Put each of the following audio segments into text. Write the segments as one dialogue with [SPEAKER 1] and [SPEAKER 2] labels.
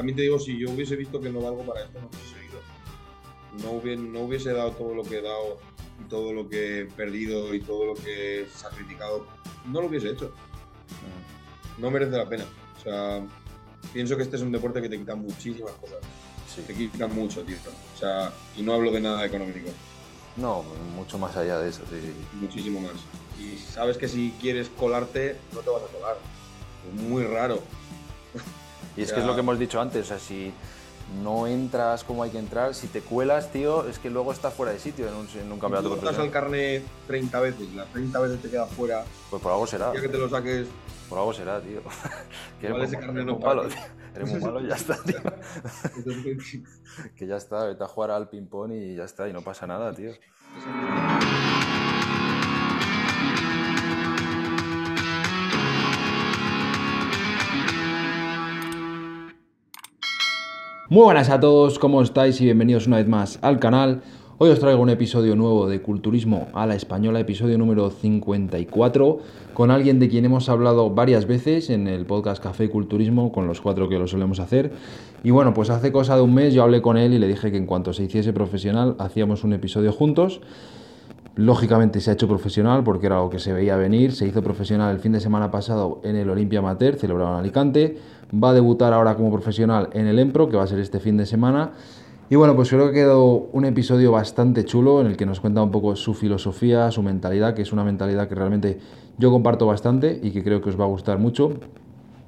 [SPEAKER 1] también te digo, si yo hubiese visto que no valgo para esto, no hubiese seguido. No hubiese, no hubiese dado todo lo que he dado y todo lo que he perdido y todo lo que he sacrificado, no lo hubiese hecho. No merece la pena. O sea, pienso que este es un deporte que te quita muchísimas cosas. Te quita mucho, tío. O sea, y no hablo de nada económico.
[SPEAKER 2] No, mucho más allá de eso, sí.
[SPEAKER 1] Muchísimo más. Y sabes que si quieres colarte, no te vas a colar. Es muy raro.
[SPEAKER 2] Y es que es lo que hemos dicho antes, o sea, si no entras como hay que entrar, si te cuelas, tío, es que luego estás fuera de sitio en un, en un campeonato
[SPEAKER 1] Si al carnet 30 veces, las 30 veces te quedas fuera.
[SPEAKER 2] Pues por algo será.
[SPEAKER 1] Ya que te lo saques.
[SPEAKER 2] Por algo será, tío.
[SPEAKER 1] que ese carnet no
[SPEAKER 2] malo, Eres muy malo y ya está, tío. que ya está, vete a jugar al ping-pong y ya está, y no pasa nada, tío. Muy buenas a todos, ¿cómo estáis? Y bienvenidos una vez más al canal. Hoy os traigo un episodio nuevo de Culturismo a la Española, episodio número 54, con alguien de quien hemos hablado varias veces en el podcast Café Culturismo, con los cuatro que lo solemos hacer. Y bueno, pues hace cosa de un mes yo hablé con él y le dije que en cuanto se hiciese profesional hacíamos un episodio juntos. Lógicamente se ha hecho profesional porque era algo que se veía venir. Se hizo profesional el fin de semana pasado en el Olimpia Amateur, celebrado en Alicante. Va a debutar ahora como profesional en el Empro, que va a ser este fin de semana. Y bueno, pues creo que quedó un episodio bastante chulo en el que nos cuenta un poco su filosofía, su mentalidad, que es una mentalidad que realmente yo comparto bastante y que creo que os va a gustar mucho.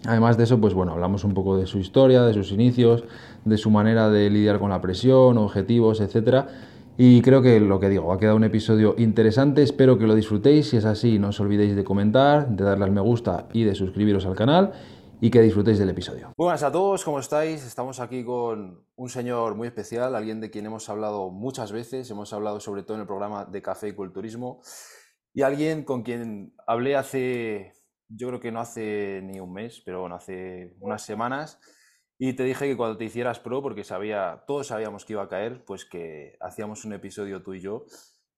[SPEAKER 2] Además de eso, pues bueno, hablamos un poco de su historia, de sus inicios, de su manera de lidiar con la presión, objetivos, etcétera y creo que lo que digo, ha quedado un episodio interesante, espero que lo disfrutéis, si es así no os olvidéis de comentar, de darle al me gusta y de suscribiros al canal y que disfrutéis del episodio. Buenas a todos, ¿cómo estáis? Estamos aquí con un señor muy especial, alguien de quien hemos hablado muchas veces, hemos hablado sobre todo en el programa de Café y Culturismo, y alguien con quien hablé hace, yo creo que no hace ni un mes, pero bueno, hace unas semanas, y te dije que cuando te hicieras pro, porque sabía, todos sabíamos que iba a caer, pues que hacíamos un episodio tú y yo.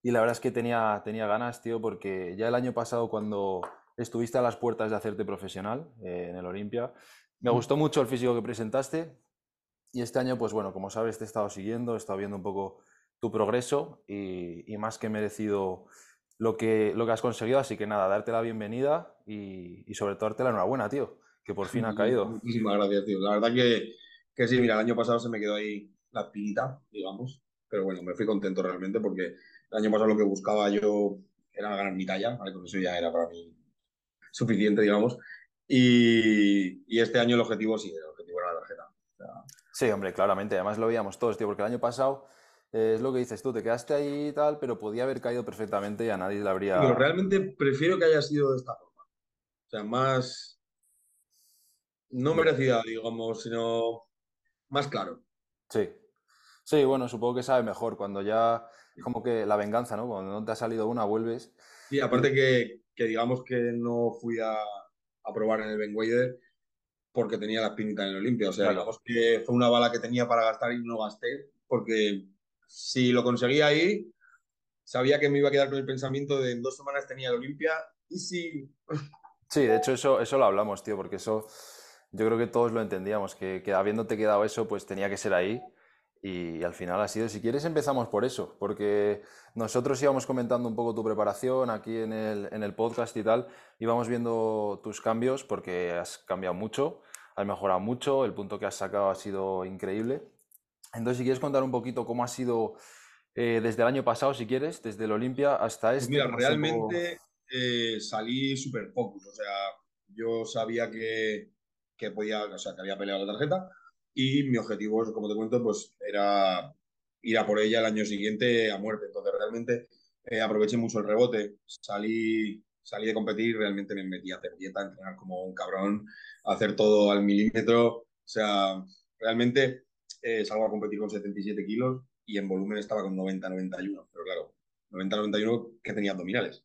[SPEAKER 2] Y la verdad es que tenía, tenía ganas, tío, porque ya el año pasado cuando estuviste a las puertas de hacerte profesional eh, en el Olimpia, me gustó mucho el físico que presentaste. Y este año, pues bueno, como sabes, te he estado siguiendo, he estado viendo un poco tu progreso y, y más que merecido lo que, lo que has conseguido. Así que nada, darte la bienvenida y, y sobre todo darte la enhorabuena, tío que por fin ha caído.
[SPEAKER 1] Muchísimas gracias, tío. La verdad que, que sí, mira, el año pasado se me quedó ahí la espinita, digamos, pero bueno, me fui contento realmente porque el año pasado lo que buscaba yo era ganar mi talla, ¿vale? Con eso ya era para mí suficiente, digamos. Y, y este año el objetivo sí, el objetivo era la tarjeta.
[SPEAKER 2] Sí, hombre, claramente. Además lo veíamos todos, tío, porque el año pasado eh, es lo que dices tú, te quedaste ahí y tal, pero podía haber caído perfectamente y a nadie le habría.
[SPEAKER 1] Pero realmente prefiero que haya sido de esta forma. O sea, más, no merecida, digamos, sino más claro.
[SPEAKER 2] Sí. Sí, bueno, supongo que sabe mejor cuando ya como que la venganza, ¿no? Cuando no te ha salido una, vuelves.
[SPEAKER 1] Sí, aparte que, digamos que no fui a, probar en el Ben Wader porque tenía la espinita en el Olimpia. O sea, digamos que fue una bala que tenía para gastar y no gasté, porque si lo conseguía ahí, sabía que me iba a quedar con el pensamiento de en dos semanas tenía el Olimpia y si...
[SPEAKER 2] Sí, de hecho eso, eso lo hablamos, tío, porque eso yo creo que todos lo entendíamos, que, habiéndote quedado eso, pues tenía que ser ahí. Y, al final ha sido, si quieres empezamos por eso, porque nosotros íbamos comentando un poco tu preparación aquí en el, en el podcast y tal, íbamos viendo tus cambios porque has cambiado mucho, has mejorado mucho, el punto que has sacado ha sido increíble. Entonces, si quieres contar un poquito cómo ha sido eh, desde el año pasado, si quieres, desde el Olimpia hasta pues este.
[SPEAKER 1] Mira, realmente eh, salí súper focus, o sea, yo sabía que, que podía, o sea, que había peleado la tarjeta y mi objetivo, como te cuento, pues era ir a por ella el año siguiente a muerte. Entonces realmente eh, aproveché mucho el rebote, salí, salí de competir realmente me metí a hacer dieta, a entrenar como un cabrón, a hacer todo al milímetro. O sea, realmente eh, salgo a competir con 77 kilos y en volumen estaba con 90-91. Pero claro, 90-91 que tenía abdominales.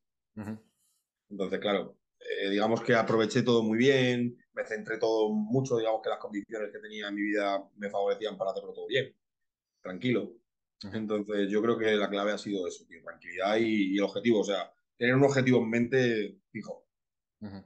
[SPEAKER 1] Entonces, claro, eh, digamos que aproveché todo muy bien, me centré todo mucho, digamos que las condiciones que tenía en mi vida me favorecían para hacerlo todo bien, tranquilo. Entonces yo creo que la clave ha sido eso, tranquilidad y, el objetivo, o sea, tener un objetivo en mente fijo.
[SPEAKER 2] Eso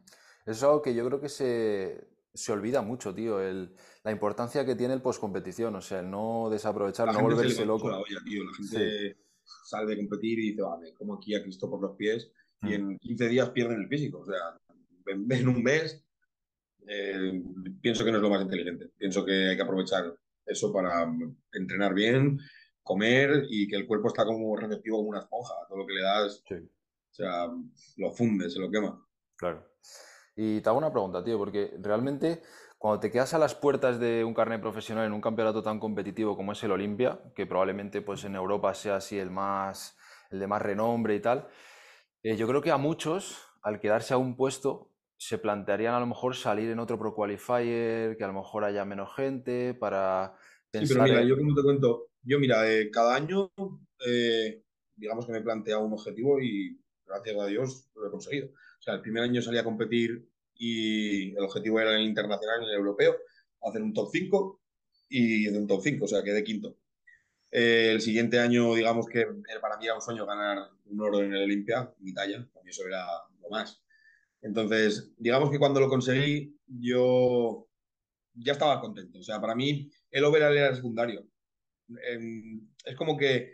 [SPEAKER 2] es algo que yo creo que se, se olvida mucho, tío, el, la importancia que tiene el postcompetición, o sea, el no desaprovechar,
[SPEAKER 1] La
[SPEAKER 2] no
[SPEAKER 1] se
[SPEAKER 2] volverse loco.
[SPEAKER 1] la olla, tío. La
[SPEAKER 2] Sí.
[SPEAKER 1] gente sale de competir y dice, vale, como aquí a Cristo por los pies, y
[SPEAKER 2] Mm.
[SPEAKER 1] en 15 días pierden el físico. O sea, en, en un mes, eh, pienso que no es lo más inteligente. Pienso que hay que aprovechar eso para mm, entrenar bien, comer y que el cuerpo está como receptivo como una esponja. Todo lo que le das,
[SPEAKER 2] Sí.
[SPEAKER 1] o sea, lo funde, se lo quema.
[SPEAKER 2] Claro. Y te hago una pregunta, tío, porque realmente cuando te quedas a las puertas de un carnet profesional en un campeonato tan competitivo como es el Olimpia, que probablemente pues en Europa sea así el más, el de más renombre y tal, eh, yo creo que a muchos, al quedarse a un puesto, se plantearían a lo mejor salir en otro Pro Qualifier, que a lo mejor haya menos gente, para
[SPEAKER 1] Sí, pero
[SPEAKER 2] pensar
[SPEAKER 1] mira,
[SPEAKER 2] en...
[SPEAKER 1] yo como te cuento, yo mira, eh, cada año, eh, digamos que me he planteado un objetivo y gracias a Dios lo he conseguido. O sea, el primer año salí a competir y el objetivo era en el internacional, en el europeo, hacer un top 5 y de un top 5, o sea, quedé quinto. Eh, el siguiente año, digamos que para mí era un sueño ganar un oro en el Olimpia, mi talla, para mí eso era lo más. Entonces, digamos que cuando lo conseguí, yo ya estaba contento. O sea, para mí el overall era secundario. En- es como que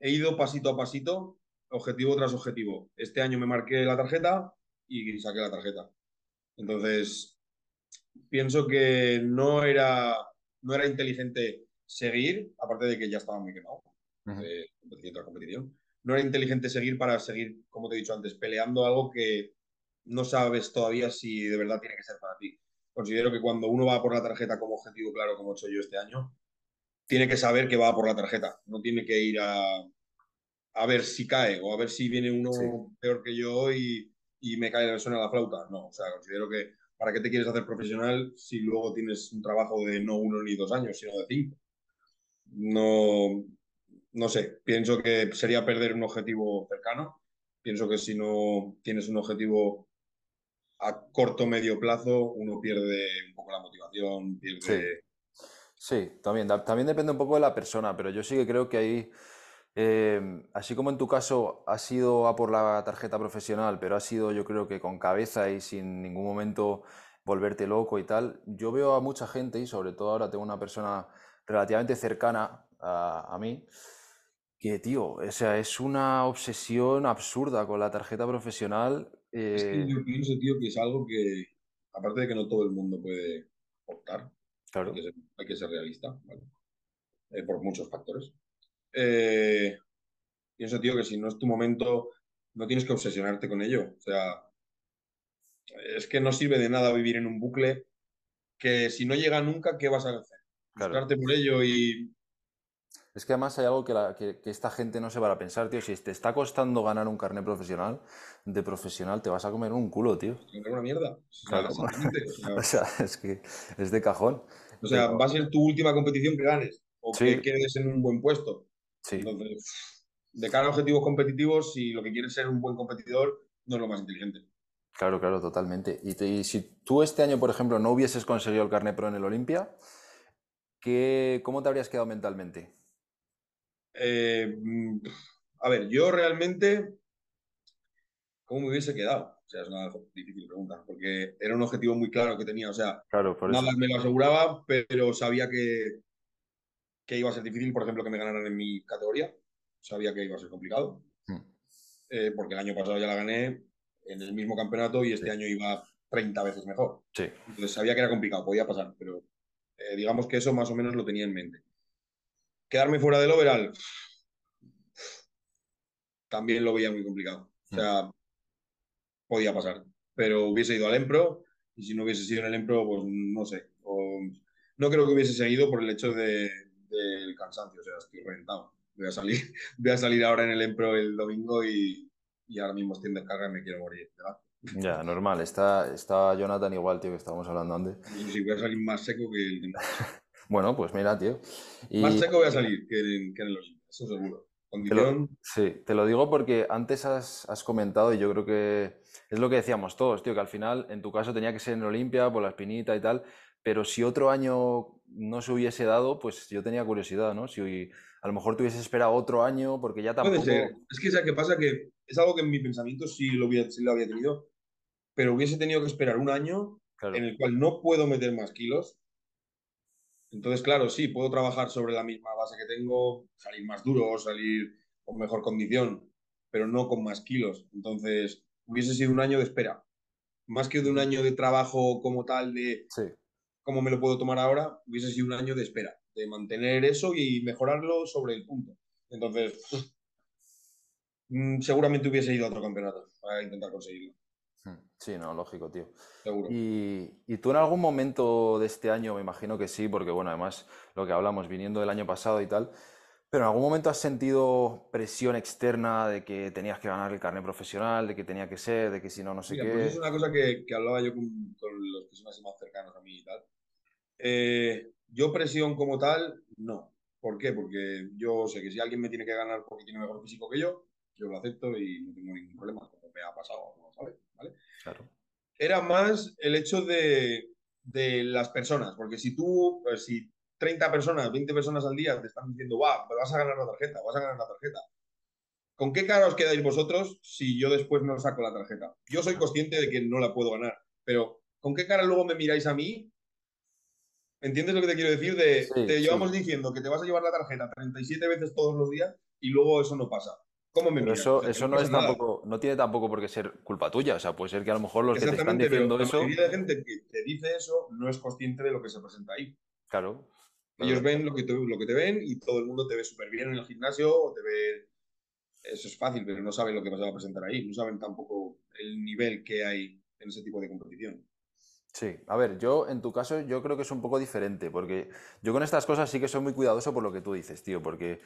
[SPEAKER 1] he ido pasito a pasito, objetivo tras objetivo. Este año me marqué la tarjeta y saqué la tarjeta. Entonces, pienso que no era, no era inteligente seguir, aparte de que ya estaba muy quemado de competición tras competición. No era inteligente seguir para seguir, como te he dicho antes, peleando algo que no sabes todavía si de verdad tiene que ser para ti. Considero que cuando uno va por la tarjeta como objetivo claro, como he hecho yo este año, tiene que saber que va por la tarjeta. No tiene que ir a, a ver si cae o a ver si viene uno
[SPEAKER 2] Sí.
[SPEAKER 1] peor que yo y, y me cae, suena la flauta. No, o sea, considero que ¿para qué te quieres hacer profesional si luego tienes un trabajo de no uno ni dos años, sino de cinco? No, no sé, pienso que sería perder un objetivo cercano. Pienso que si no tienes un objetivo a corto medio plazo, uno pierde un poco la motivación, pierde...
[SPEAKER 2] Sí, también, da- también depende un poco de la persona, pero yo sí que creo que ahí, eh, así como en tu caso ha sido a por la tarjeta profesional, pero ha sido yo creo que con cabeza y sin ningún momento volverte loco y tal, yo veo a mucha gente y sobre todo ahora tengo una persona relativamente cercana a, a mí, que tío, o sea, es una obsesión absurda con la tarjeta profesional.
[SPEAKER 1] Es que
[SPEAKER 2] eh,
[SPEAKER 1] yo pienso, tío, que es algo que, aparte de que no todo el mundo puede optar, hay
[SPEAKER 2] claro,
[SPEAKER 1] que ser, hay que ser realista, ¿vale? Eh, por muchos factores. Eh, pienso, tío, que si no es tu momento, no tienes que obsesionarte con ello. O sea, es que no sirve de nada vivir en un bucle que si no llega nunca, ¿qué vas a hacer?
[SPEAKER 2] claro.
[SPEAKER 1] Por ello y
[SPEAKER 2] Es que además hay algo que, la- que- que esta gente no se va a pensar, tío. Si te está costando ganar un carnet profesional, de profesional te vas a comer un culo, tío.
[SPEAKER 1] ganar una mierda. O sea,
[SPEAKER 2] Claro.
[SPEAKER 1] o sea,
[SPEAKER 2] es que es de cajón.
[SPEAKER 1] o sea, va a ser tu última competición que ganes o
[SPEAKER 2] Sí.
[SPEAKER 1] que quedes en un buen puesto.
[SPEAKER 2] Sí,
[SPEAKER 1] Entonces, de cara a objetivos competitivos, si lo que quieres es ser un buen competidor, no es lo más inteligente.
[SPEAKER 2] claro, claro, totalmente. Y, te- y si tú este año, por ejemplo, no hubieses conseguido el carnet pro en el Olimpia, ¿qué, cómo te habrías quedado mentalmente?
[SPEAKER 1] Eh, mm, a ver, yo realmente, ¿cómo me hubiese quedado? O sea, es una difícil pregunta, porque era un objetivo muy claro que tenía. O sea,
[SPEAKER 2] Claro,
[SPEAKER 1] nada me lo aseguraba, pero sabía que, que iba a ser difícil, por ejemplo, que me ganaran en mi categoría. Sabía que iba a ser complicado,
[SPEAKER 2] Mm,
[SPEAKER 1] eh, porque el año pasado ya la gané en el mismo campeonato y este
[SPEAKER 2] Sí.
[SPEAKER 1] año iba 30 veces mejor.
[SPEAKER 2] Sí,
[SPEAKER 1] Entonces sabía que era complicado, podía pasar, pero eh, digamos que eso más o menos lo tenía en mente. Quedarme fuera del overall también lo veía muy complicado. O sea, podía pasar, pero hubiese ido al Empro y si no hubiese sido en el Empro, pues no sé. O- no creo que hubiese seguido por el hecho de, del cansancio, o sea, estoy reventado. Voy a salir, voy a salir ahora en el Empro el domingo y, y ahora mismo estoy en descarga y me quiero morir. ¿verdad?
[SPEAKER 2] ya, normal. Está, está Jonathan igual, tío, que estábamos hablando antes.
[SPEAKER 1] Si voy a salir más seco que el
[SPEAKER 2] Bueno, pues mira, tío. Y
[SPEAKER 1] Más seco voy a salir que en, que en el Olimpia, eso seguro.
[SPEAKER 2] te lo, sí, te lo digo porque antes has, has comentado y yo creo que es lo que decíamos todos, tío, que al final en tu caso tenía que ser en Olimpia por la espinita y tal, pero si otro año no se hubiese dado, pues yo tenía curiosidad, ¿no? Si a lo mejor te hubieses esperado otro año porque ya
[SPEAKER 1] Puede
[SPEAKER 2] tampoco...
[SPEAKER 1] ser. Es que, ¿sabes qué pasa? Que es algo que en mi pensamiento sí lo, hubiera, sí lo había tenido, pero hubiese tenido que esperar un año
[SPEAKER 2] Claro,
[SPEAKER 1] en el cual no puedo meter más kilos Entonces, claro, sí, puedo trabajar sobre la misma base que tengo, salir más duro, salir con mejor condición, pero no con más kilos. Entonces, hubiese sido un año de espera. Más que de un año de trabajo como tal, de
[SPEAKER 2] Sí.
[SPEAKER 1] cómo me lo puedo tomar ahora, hubiese sido un año de espera, de mantener eso y mejorarlo sobre el punto. Entonces, mm, seguramente hubiese ido a otro campeonato para intentar conseguirlo.
[SPEAKER 2] Sí, no, lógico, tío.
[SPEAKER 1] seguro.
[SPEAKER 2] Y, y tú en algún momento de este año, me imagino que sí, porque bueno, además lo que hablamos, viniendo del año pasado y tal, pero en algún momento has sentido presión externa de que tenías que ganar el carnet profesional, de que tenía que ser, de que si no, no sé
[SPEAKER 1] Mira, pues es
[SPEAKER 2] qué.
[SPEAKER 1] una cosa que, que hablaba yo con, con los que son así más cercanos a mí y tal. Eh, yo presión como tal, no. ¿Por qué? Porque yo sé que si alguien me tiene que ganar porque tiene mejor físico que yo, yo lo acepto y no tengo ningún problema, me ha pasado, ¿no? ¿sabes? ¿Vale?
[SPEAKER 2] Claro.
[SPEAKER 1] Era más el hecho de, de las personas, porque si tú, pues, si 30 personas, 20 personas al día te están diciendo, va, vas a ganar la tarjeta, vas a ganar la tarjeta, ¿con qué cara os quedáis vosotros si yo después no saco la tarjeta? Yo soy consciente de que no la puedo ganar, pero ¿con qué cara luego me miráis a mí ¿Entiendes lo que te quiero decir? De,
[SPEAKER 2] Sí,
[SPEAKER 1] te llevamos
[SPEAKER 2] sí.
[SPEAKER 1] diciendo que te vas a llevar la tarjeta 37 veces todos los días y luego eso no pasa. ¿Cómo me
[SPEAKER 2] Pero
[SPEAKER 1] miras? O
[SPEAKER 2] eso,
[SPEAKER 1] sea,
[SPEAKER 2] eso
[SPEAKER 1] no
[SPEAKER 2] es tampoco, no tiene tampoco por qué ser culpa tuya. O sea, puede ser que a lo mejor los que te están
[SPEAKER 1] pero
[SPEAKER 2] diciendo
[SPEAKER 1] la
[SPEAKER 2] eso,
[SPEAKER 1] mayoría de gente que te dice eso no es consciente de lo que se presenta ahí.
[SPEAKER 2] claro,
[SPEAKER 1] Ellos ven lo que te, lo que te ven y todo el mundo te ve súper bien en el gimnasio o te ve... Eso es fácil, pero no saben lo que se va a presentar ahí. No saben tampoco el nivel que hay en ese tipo de competición.
[SPEAKER 2] Sí, a ver, yo en tu caso yo creo que es un poco diferente, porque yo con estas cosas sí que soy muy cuidadoso por lo que tú dices, tío, porque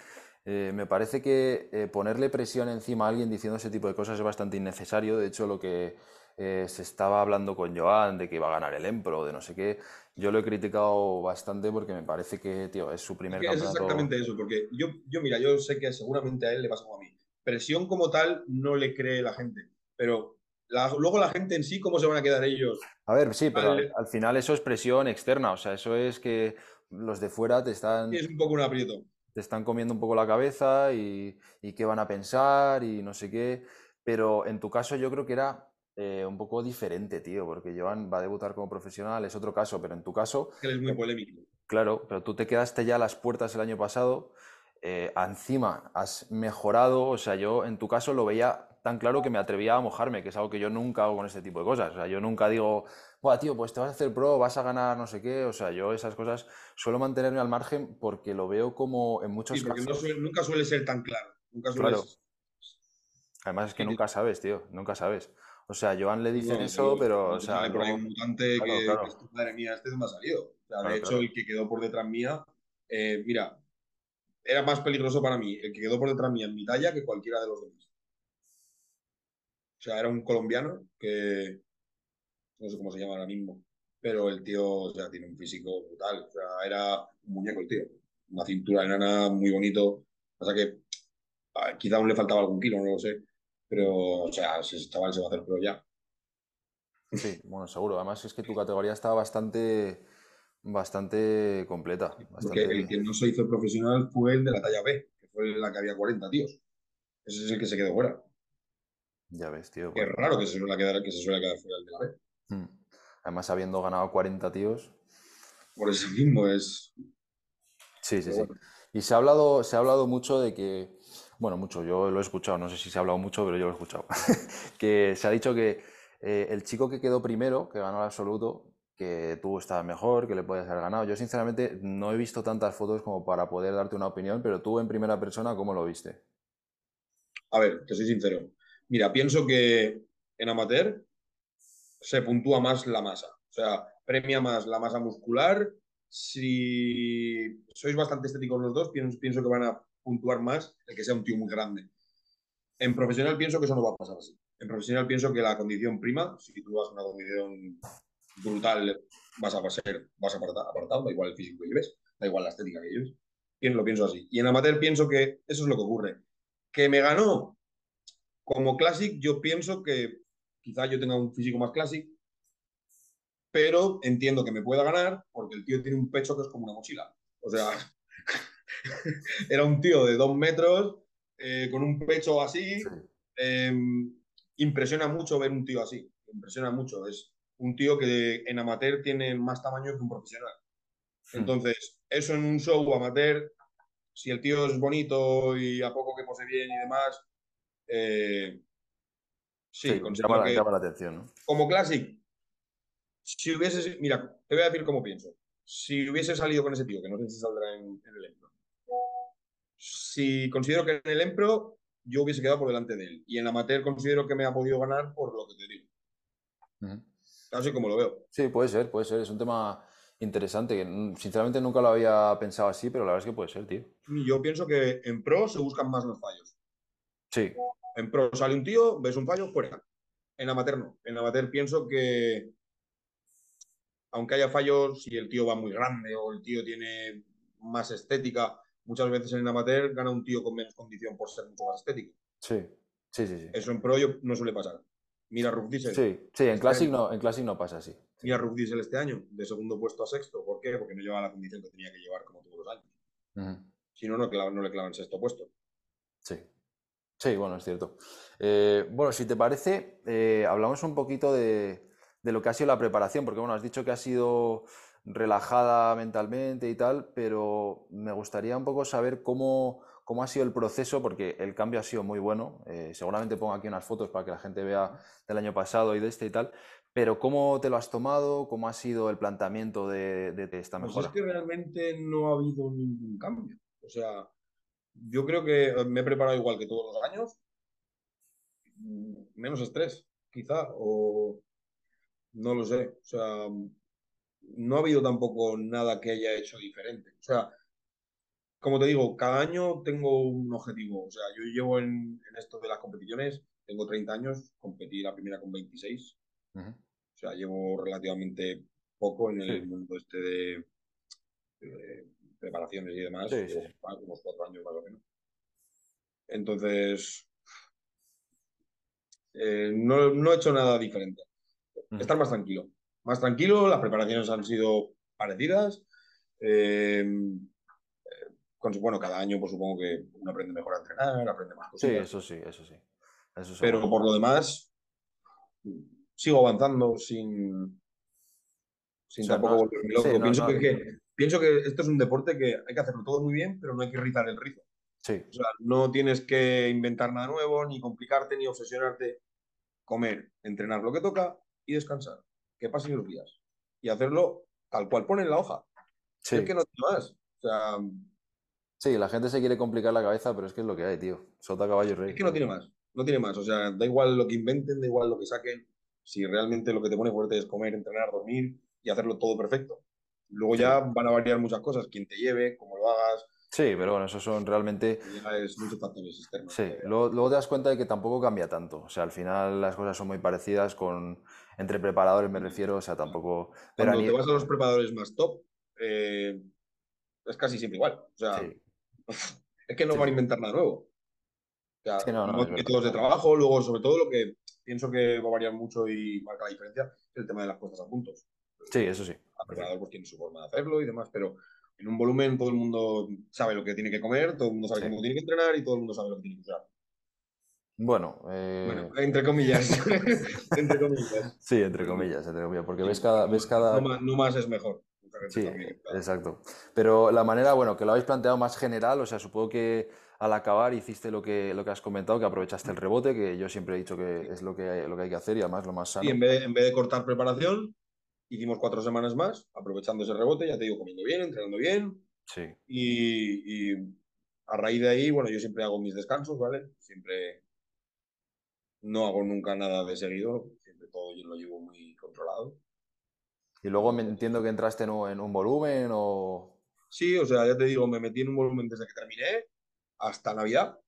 [SPEAKER 2] eh, me parece que eh, ponerle presión encima a alguien diciendo ese tipo de cosas es bastante innecesario. De hecho, lo que eh, se estaba hablando con Joan de que iba a ganar el Empro, de no sé qué, yo lo he criticado bastante porque me parece que, tío, es su
[SPEAKER 1] Es
[SPEAKER 2] primer
[SPEAKER 1] es
[SPEAKER 2] campeonato.
[SPEAKER 1] exactamente eso, porque yo, yo, mira, yo sé que seguramente a él le pasa como a mí. Presión como tal no le cree la gente, pero la- luego la gente en sí, ¿cómo se van a quedar ellos?
[SPEAKER 2] A ver, sí, pero al,
[SPEAKER 1] Al-
[SPEAKER 2] al final eso es presión externa, o sea, eso es que los de fuera te están,
[SPEAKER 1] es un poco un aprieto.
[SPEAKER 2] te están comiendo un poco la cabeza y, y qué van a pensar y no sé qué. Pero en tu caso yo creo que era eh, un poco diferente, tío, porque Joan va a debutar como profesional, es otro caso, pero en tu caso,
[SPEAKER 1] que él es muy polémico.
[SPEAKER 2] claro, pero tú te quedaste ya a las puertas el año pasado, eh, encima has mejorado, o sea, yo en tu caso lo veía tan claro que me atrevía a mojarme, que es algo que yo nunca hago con este tipo de cosas. O sea, yo nunca digo, Buah, tío, pues te vas a hacer pro, vas a ganar no sé qué. O sea, yo esas cosas suelo mantenerme al margen porque lo veo como en
[SPEAKER 1] Sí,
[SPEAKER 2] muchos
[SPEAKER 1] no
[SPEAKER 2] casos.
[SPEAKER 1] suele- nunca suele ser tan claro. Nunca suele
[SPEAKER 2] Claro,
[SPEAKER 1] ser.
[SPEAKER 2] además es que
[SPEAKER 1] que,
[SPEAKER 2] nunca sabes, tío, nunca sabes. O sea, Joan le dicen
[SPEAKER 1] no,
[SPEAKER 2] eso, pero,
[SPEAKER 1] no
[SPEAKER 2] o sea,
[SPEAKER 1] sale por ahí un mutante
[SPEAKER 2] Claro,
[SPEAKER 1] que, que
[SPEAKER 2] claro,
[SPEAKER 1] es, madre mía, este no me ha salido. O sea, de hecho, el que quedó por detrás mía, eh, mira, era más peligroso para mí el que quedó por detrás mía en mi talla que cualquiera de los demás. O sea, era un colombiano que no sé cómo se llama ahora mismo, pero el tío, o sea, tiene un físico brutal. O sea, era un muñeco el tío. Una cintura enana muy bonito. Pasa que ah, quizá aún le faltaba algún kilo, no lo sé. Pero, o sea, ese chaval se va a hacer pro ya.
[SPEAKER 2] Sí, bueno, seguro. Además es que tu categoría está bastante, bastante completa,
[SPEAKER 1] Porque el que no se hizo profesional fue el de la talla B, que fue la que había 40 tíos. Ese es el que se quedó fuera.
[SPEAKER 2] Ya ves, tío,
[SPEAKER 1] es
[SPEAKER 2] pues
[SPEAKER 1] raro que se suele quedar, que se suele quedar fuera el de la B.
[SPEAKER 2] Mm. Además, habiendo ganado 40 tíos.
[SPEAKER 1] Por eso mismo es.
[SPEAKER 2] Sí, sí, sí. Y se ha hablado, se ha hablado mucho de que, bueno, mucho, yo lo he escuchado, no sé si se ha hablado mucho, pero yo lo he escuchado, que se ha dicho que eh, el chico que quedó primero, que ganó el absoluto, que tú estabas mejor, que le podías haber ganado. Yo sinceramente no he visto tantas fotos como para poder darte una opinión, pero tú en primera persona, ¿cómo lo viste?
[SPEAKER 1] a ver, te soy sincero. Mira, pienso que en amateur se puntúa más la masa. O sea, premia más la masa muscular. Si sois bastante estéticos los dos, pienso, que van a puntuar más el que sea un tío muy grande. En profesional pienso que eso no va a pasar así. En profesional pienso que la condición prima, si tú vas a una condición brutal, vas a ser, vas a apartado, da igual el físico que lleves, da igual la estética que lleves. Lo pienso así. Y en amateur pienso que eso es lo que ocurre. Que me ganó como Classic, yo pienso que quizá yo tenga un físico más Classic, pero entiendo que me pueda ganar porque el tío tiene un pecho que es como una mochila. O sea, era un tío de dos metros, eh, con un pecho
[SPEAKER 2] Sí.
[SPEAKER 1] así. Eh, impresiona mucho ver un tío así. Impresiona mucho. Es un tío que en amateur tiene más tamaño que un profesional. Entonces, eso en un show amateur, si el tío es bonito y a poco que pose bien y demás, eh, sí,
[SPEAKER 2] Sí, llama, la-
[SPEAKER 1] que
[SPEAKER 2] llama la atención, ¿no?
[SPEAKER 1] como Classic, si hubiese, mira, te voy a decir cómo pienso. Si hubiese salido con ese tío, que no sé si saldrá en, en el Empro, si considero que en el Empro yo hubiese quedado por delante de él. Y en amateur considero que me ha podido ganar por lo que te digo.
[SPEAKER 2] Ujú.
[SPEAKER 1] Así como lo veo.
[SPEAKER 2] Sí, puede ser, puede ser. Es un tema interesante que mm, sinceramente nunca lo había pensado así, pero la verdad es que puede ser, tío.
[SPEAKER 1] Yo pienso que en pro se buscan más los fallos.
[SPEAKER 2] Sí,
[SPEAKER 1] En pro sale un tío, ves un fallo, fuera. En amateur no. En amateur pienso que, aunque haya fallos, si el tío va muy grande o el tío tiene más estética, muchas veces en amateur gana un tío con menos condición por ser mucho más estético.
[SPEAKER 2] sí, sí, sí, sí.
[SPEAKER 1] Eso en pro yo, no suele pasar. Mira Diesel.
[SPEAKER 2] Sí, sí, en
[SPEAKER 1] Este
[SPEAKER 2] Classic
[SPEAKER 1] año.
[SPEAKER 2] no, en Classic no pasa así.
[SPEAKER 1] Mira Diesel este año, de segundo puesto a sexto. ¿Por qué? Porque no llevaba la condición que tenía que llevar como todos los años. Si no, no, clava- no le clavan sexto puesto.
[SPEAKER 2] Sí, sí, bueno, es cierto. Eh, bueno, si te parece, eh, hablamos un poquito de, de lo que ha sido la preparación, porque bueno, has dicho que ha sido relajada mentalmente y tal, pero me gustaría un poco saber cómo, cómo ha sido el proceso, porque el cambio ha sido muy bueno. Eh, seguramente pongo aquí unas fotos para que la gente vea del año pasado y de este y tal, pero ¿cómo te lo has tomado? ¿Cómo ha sido el planteamiento de, de esta
[SPEAKER 1] Pues es
[SPEAKER 2] mejora?
[SPEAKER 1] que realmente no ha habido ningún cambio. O sea, yo creo que me he preparado igual que todos los años. Mm, Menos estrés, quizá, o no lo sé. O sea, no ha habido tampoco nada que haya hecho diferente. O sea, como te digo, cada año tengo un objetivo. O sea, yo llevo en, en esto de las competiciones, tengo 30 años, competí la primera con 26.
[SPEAKER 2] Ujú.
[SPEAKER 1] O sea, llevo relativamente poco en el
[SPEAKER 2] Sí.
[SPEAKER 1] mundo este de, de preparaciones y demás.
[SPEAKER 2] Sí, sí, sí.
[SPEAKER 1] unos cuatro años más o menos. Entonces, eh, no, no he hecho nada diferente.
[SPEAKER 2] Ujú.
[SPEAKER 1] Estar más tranquilo. Más tranquilo, las preparaciones han sido parecidas. Eh, con- bueno, cada año pues supongo que uno aprende mejor a entrenar, aprende más
[SPEAKER 2] Sí,
[SPEAKER 1] cositas.
[SPEAKER 2] eso sí, eso sí. Eso
[SPEAKER 1] Pero por lo demás, sigo avanzando sin, sin
[SPEAKER 2] O sea,
[SPEAKER 1] tampoco
[SPEAKER 2] no-
[SPEAKER 1] volverme loco.
[SPEAKER 2] sí, no-
[SPEAKER 1] pienso,
[SPEAKER 2] no-
[SPEAKER 1] que- pienso que esto es un deporte que hay que hacerlo todo muy bien, pero no hay que rizar el rizo.
[SPEAKER 2] Sí,
[SPEAKER 1] O sea, no tienes que inventar nada nuevo, ni complicarte, ni obsesionarte. Comer, entrenar lo que toca y descansar. Que pasen los días. Y hacerlo tal cual pone en la hoja.
[SPEAKER 2] sí.
[SPEAKER 1] Es que no tiene más. O sea,
[SPEAKER 2] Sí, la gente se quiere complicar la cabeza, pero es que es lo que hay, tío. Sota caballo y rey.
[SPEAKER 1] es que no tiene más. No tiene más. O sea, da igual lo que inventen, da igual lo que saquen. Si realmente lo que te pone fuerte es comer, entrenar, dormir y hacerlo todo perfecto. Luego
[SPEAKER 2] Sí.
[SPEAKER 1] ya van a variar muchas cosas. Quién te lleve, cómo lo hagas.
[SPEAKER 2] Sí, pero bueno, esos son realmente.
[SPEAKER 1] Es muchos factores externos.
[SPEAKER 2] Sí, luego, luego te das cuenta de que tampoco cambia tanto. O sea, al final las cosas son muy parecidas con entre preparadores, me refiero. O sea, tampoco. Pero
[SPEAKER 1] Cuando te vas a los preparadores más top, eh, es casi siempre igual. O sea,
[SPEAKER 2] Sí,
[SPEAKER 1] es que no
[SPEAKER 2] Sí,
[SPEAKER 1] van a inventar nada nuevo. O sea,
[SPEAKER 2] Sí, no, no,
[SPEAKER 1] métodos de trabajo, luego, sobre todo, lo que pienso que va a variar mucho y marca la diferencia es el tema de las puestas a puntos.
[SPEAKER 2] sí, eso sí.
[SPEAKER 1] El preparador pues, tiene su forma de hacerlo y demás, pero en un volumen todo el mundo sabe lo que tiene que comer, todo el mundo sabe
[SPEAKER 2] Sí.
[SPEAKER 1] cómo tiene que entrenar y todo el mundo sabe lo que tiene que usar.
[SPEAKER 2] Bueno, eh,
[SPEAKER 1] Bueno, entre comillas. entre comillas.
[SPEAKER 2] sí, entre comillas, entre comillas, porque ves cada, ves cada,
[SPEAKER 1] No, más, no más es mejor.
[SPEAKER 2] Sí,
[SPEAKER 1] también, claro.
[SPEAKER 2] exacto. Pero la manera, bueno, que lo habéis planteado más general, o sea, supongo que al acabar hiciste lo que, lo que has comentado, que aprovechaste el rebote, que yo siempre he dicho que es lo que hay, lo que hay que hacer y además lo más sano.
[SPEAKER 1] Y en vez, de, en vez de cortar preparación, hicimos cuatro semanas más, aprovechando ese rebote, ya te digo, comiendo bien, entrenando bien.
[SPEAKER 2] Sí,
[SPEAKER 1] Y, y a raíz de ahí, bueno, yo siempre hago mis descansos, ¿vale? Siempre no hago nunca nada de seguido, siempre todo yo lo llevo muy controlado.
[SPEAKER 2] y luego me entiendo que entraste en un, en un volumen o...
[SPEAKER 1] Sí, o sea, ya te digo, me metí en un volumen desde que terminé hasta Navidad.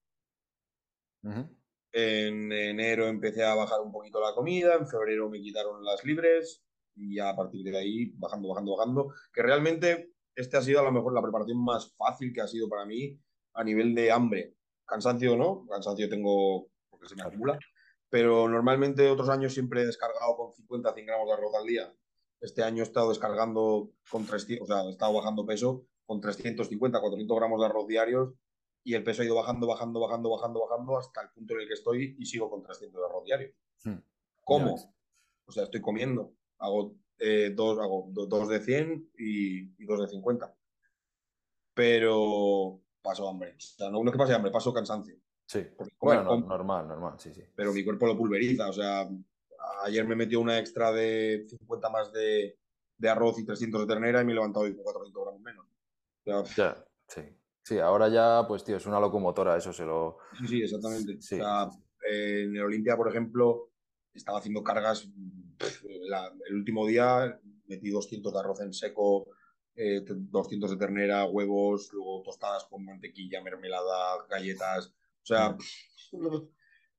[SPEAKER 1] En enero empecé a bajar un poquito la comida, en febrero me quitaron las libres y ya a partir de ahí bajando, bajando, bajando, que realmente este ha sido a lo mejor la preparación más fácil que ha sido para mí a nivel de hambre. Cansancio no, cansancio tengo porque se me acumula, pero normalmente otros años siempre he descargado con 50, 100 gramos de arroz al día. Este año he estado descargando con 300, o sea, he estado bajando peso con 350, 400 gramos de arroz diarios y el peso ha ido bajando, bajando, bajando, bajando, bajando hasta el punto en el que estoy y sigo con 300 de arroz diario.
[SPEAKER 2] Hmm.
[SPEAKER 1] ¿Cómo? O sea, estoy comiendo, hago eh, dos, hago do- dos de 100 y, y dos de 50. Pero paso hambre. O sea, no, no es que pase hambre, paso cansancio.
[SPEAKER 2] Sí. Bueno, no- normal, normal, sí, sí.
[SPEAKER 1] pero mi cuerpo lo pulveriza. O sea, ayer me metió una extra de 50 más de, de arroz y 300 de ternera y me he levantado hoy con 400 gramos menos. O sea,
[SPEAKER 2] Ya, sí. Sí, ahora ya, pues tío, es una locomotora, eso se lo...
[SPEAKER 1] Sí, sí, exactamente.
[SPEAKER 2] Sí,
[SPEAKER 1] O sea, en el Olimpia, por ejemplo, estaba haciendo cargas. La- el último día metí 200 de arroz en seco, eh, t- 200 de ternera, huevos, luego tostadas con mantequilla, mermelada, galletas. O sea,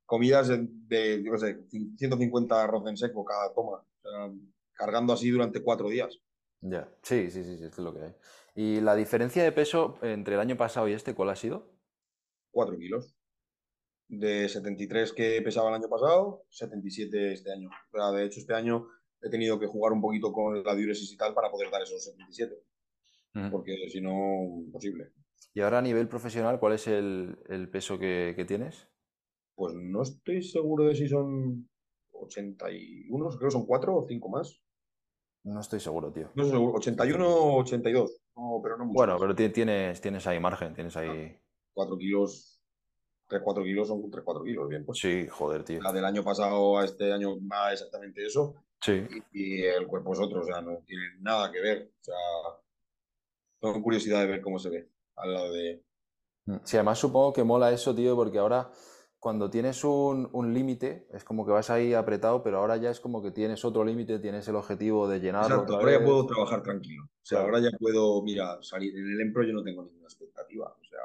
[SPEAKER 1] comidas de, de, yo qué sé, 150 de arroz en seco cada toma. O sea, cargando así durante cuatro días.
[SPEAKER 2] Ya, sí, sí, sí, sí, es lo que hay. ¿Y la diferencia de peso entre el año pasado y este, cuál ha sido?
[SPEAKER 1] 4 kilos. De 73 que pesaba el año pasado, 77 este año. De hecho, este año he tenido que jugar un poquito con la diuresis y tal para poder dar esos 77,
[SPEAKER 2] Ujú.
[SPEAKER 1] porque si no, imposible.
[SPEAKER 2] Y ahora a nivel profesional, ¿cuál es el, el peso que, que tienes?
[SPEAKER 1] Pues no estoy seguro de si son 81, creo que son 4 o 5 más.
[SPEAKER 2] No estoy seguro, tío.
[SPEAKER 1] No estoy seguro, 81 o 82, no, pero no mucho
[SPEAKER 2] Bueno,
[SPEAKER 1] más.
[SPEAKER 2] pero ti- tienes, tienes ahí margen, tienes ahí...
[SPEAKER 1] 4 kilos, 3-4 kilos son 3-4 kilos, bien. Pues
[SPEAKER 2] Sí, joder, tío.
[SPEAKER 1] la del año pasado a este año va exactamente eso.
[SPEAKER 2] Sí,
[SPEAKER 1] y, y el cuerpo es otro, o sea, no tiene nada que ver. O sea, tengo curiosidad de ver cómo se ve al lado de...
[SPEAKER 2] Mm. Sí, además supongo que mola eso, tío, porque ahora cuando tienes un, un límite es como que vas ahí apretado, pero ahora ya es como que tienes otro límite, tienes el objetivo de llenarlo
[SPEAKER 1] Exacto, ahora ya puedo trabajar tranquilo. O sea,
[SPEAKER 2] Claro.
[SPEAKER 1] ahora ya puedo, mira, salir. En el Empro yo no tengo ninguna expectativa. O sea,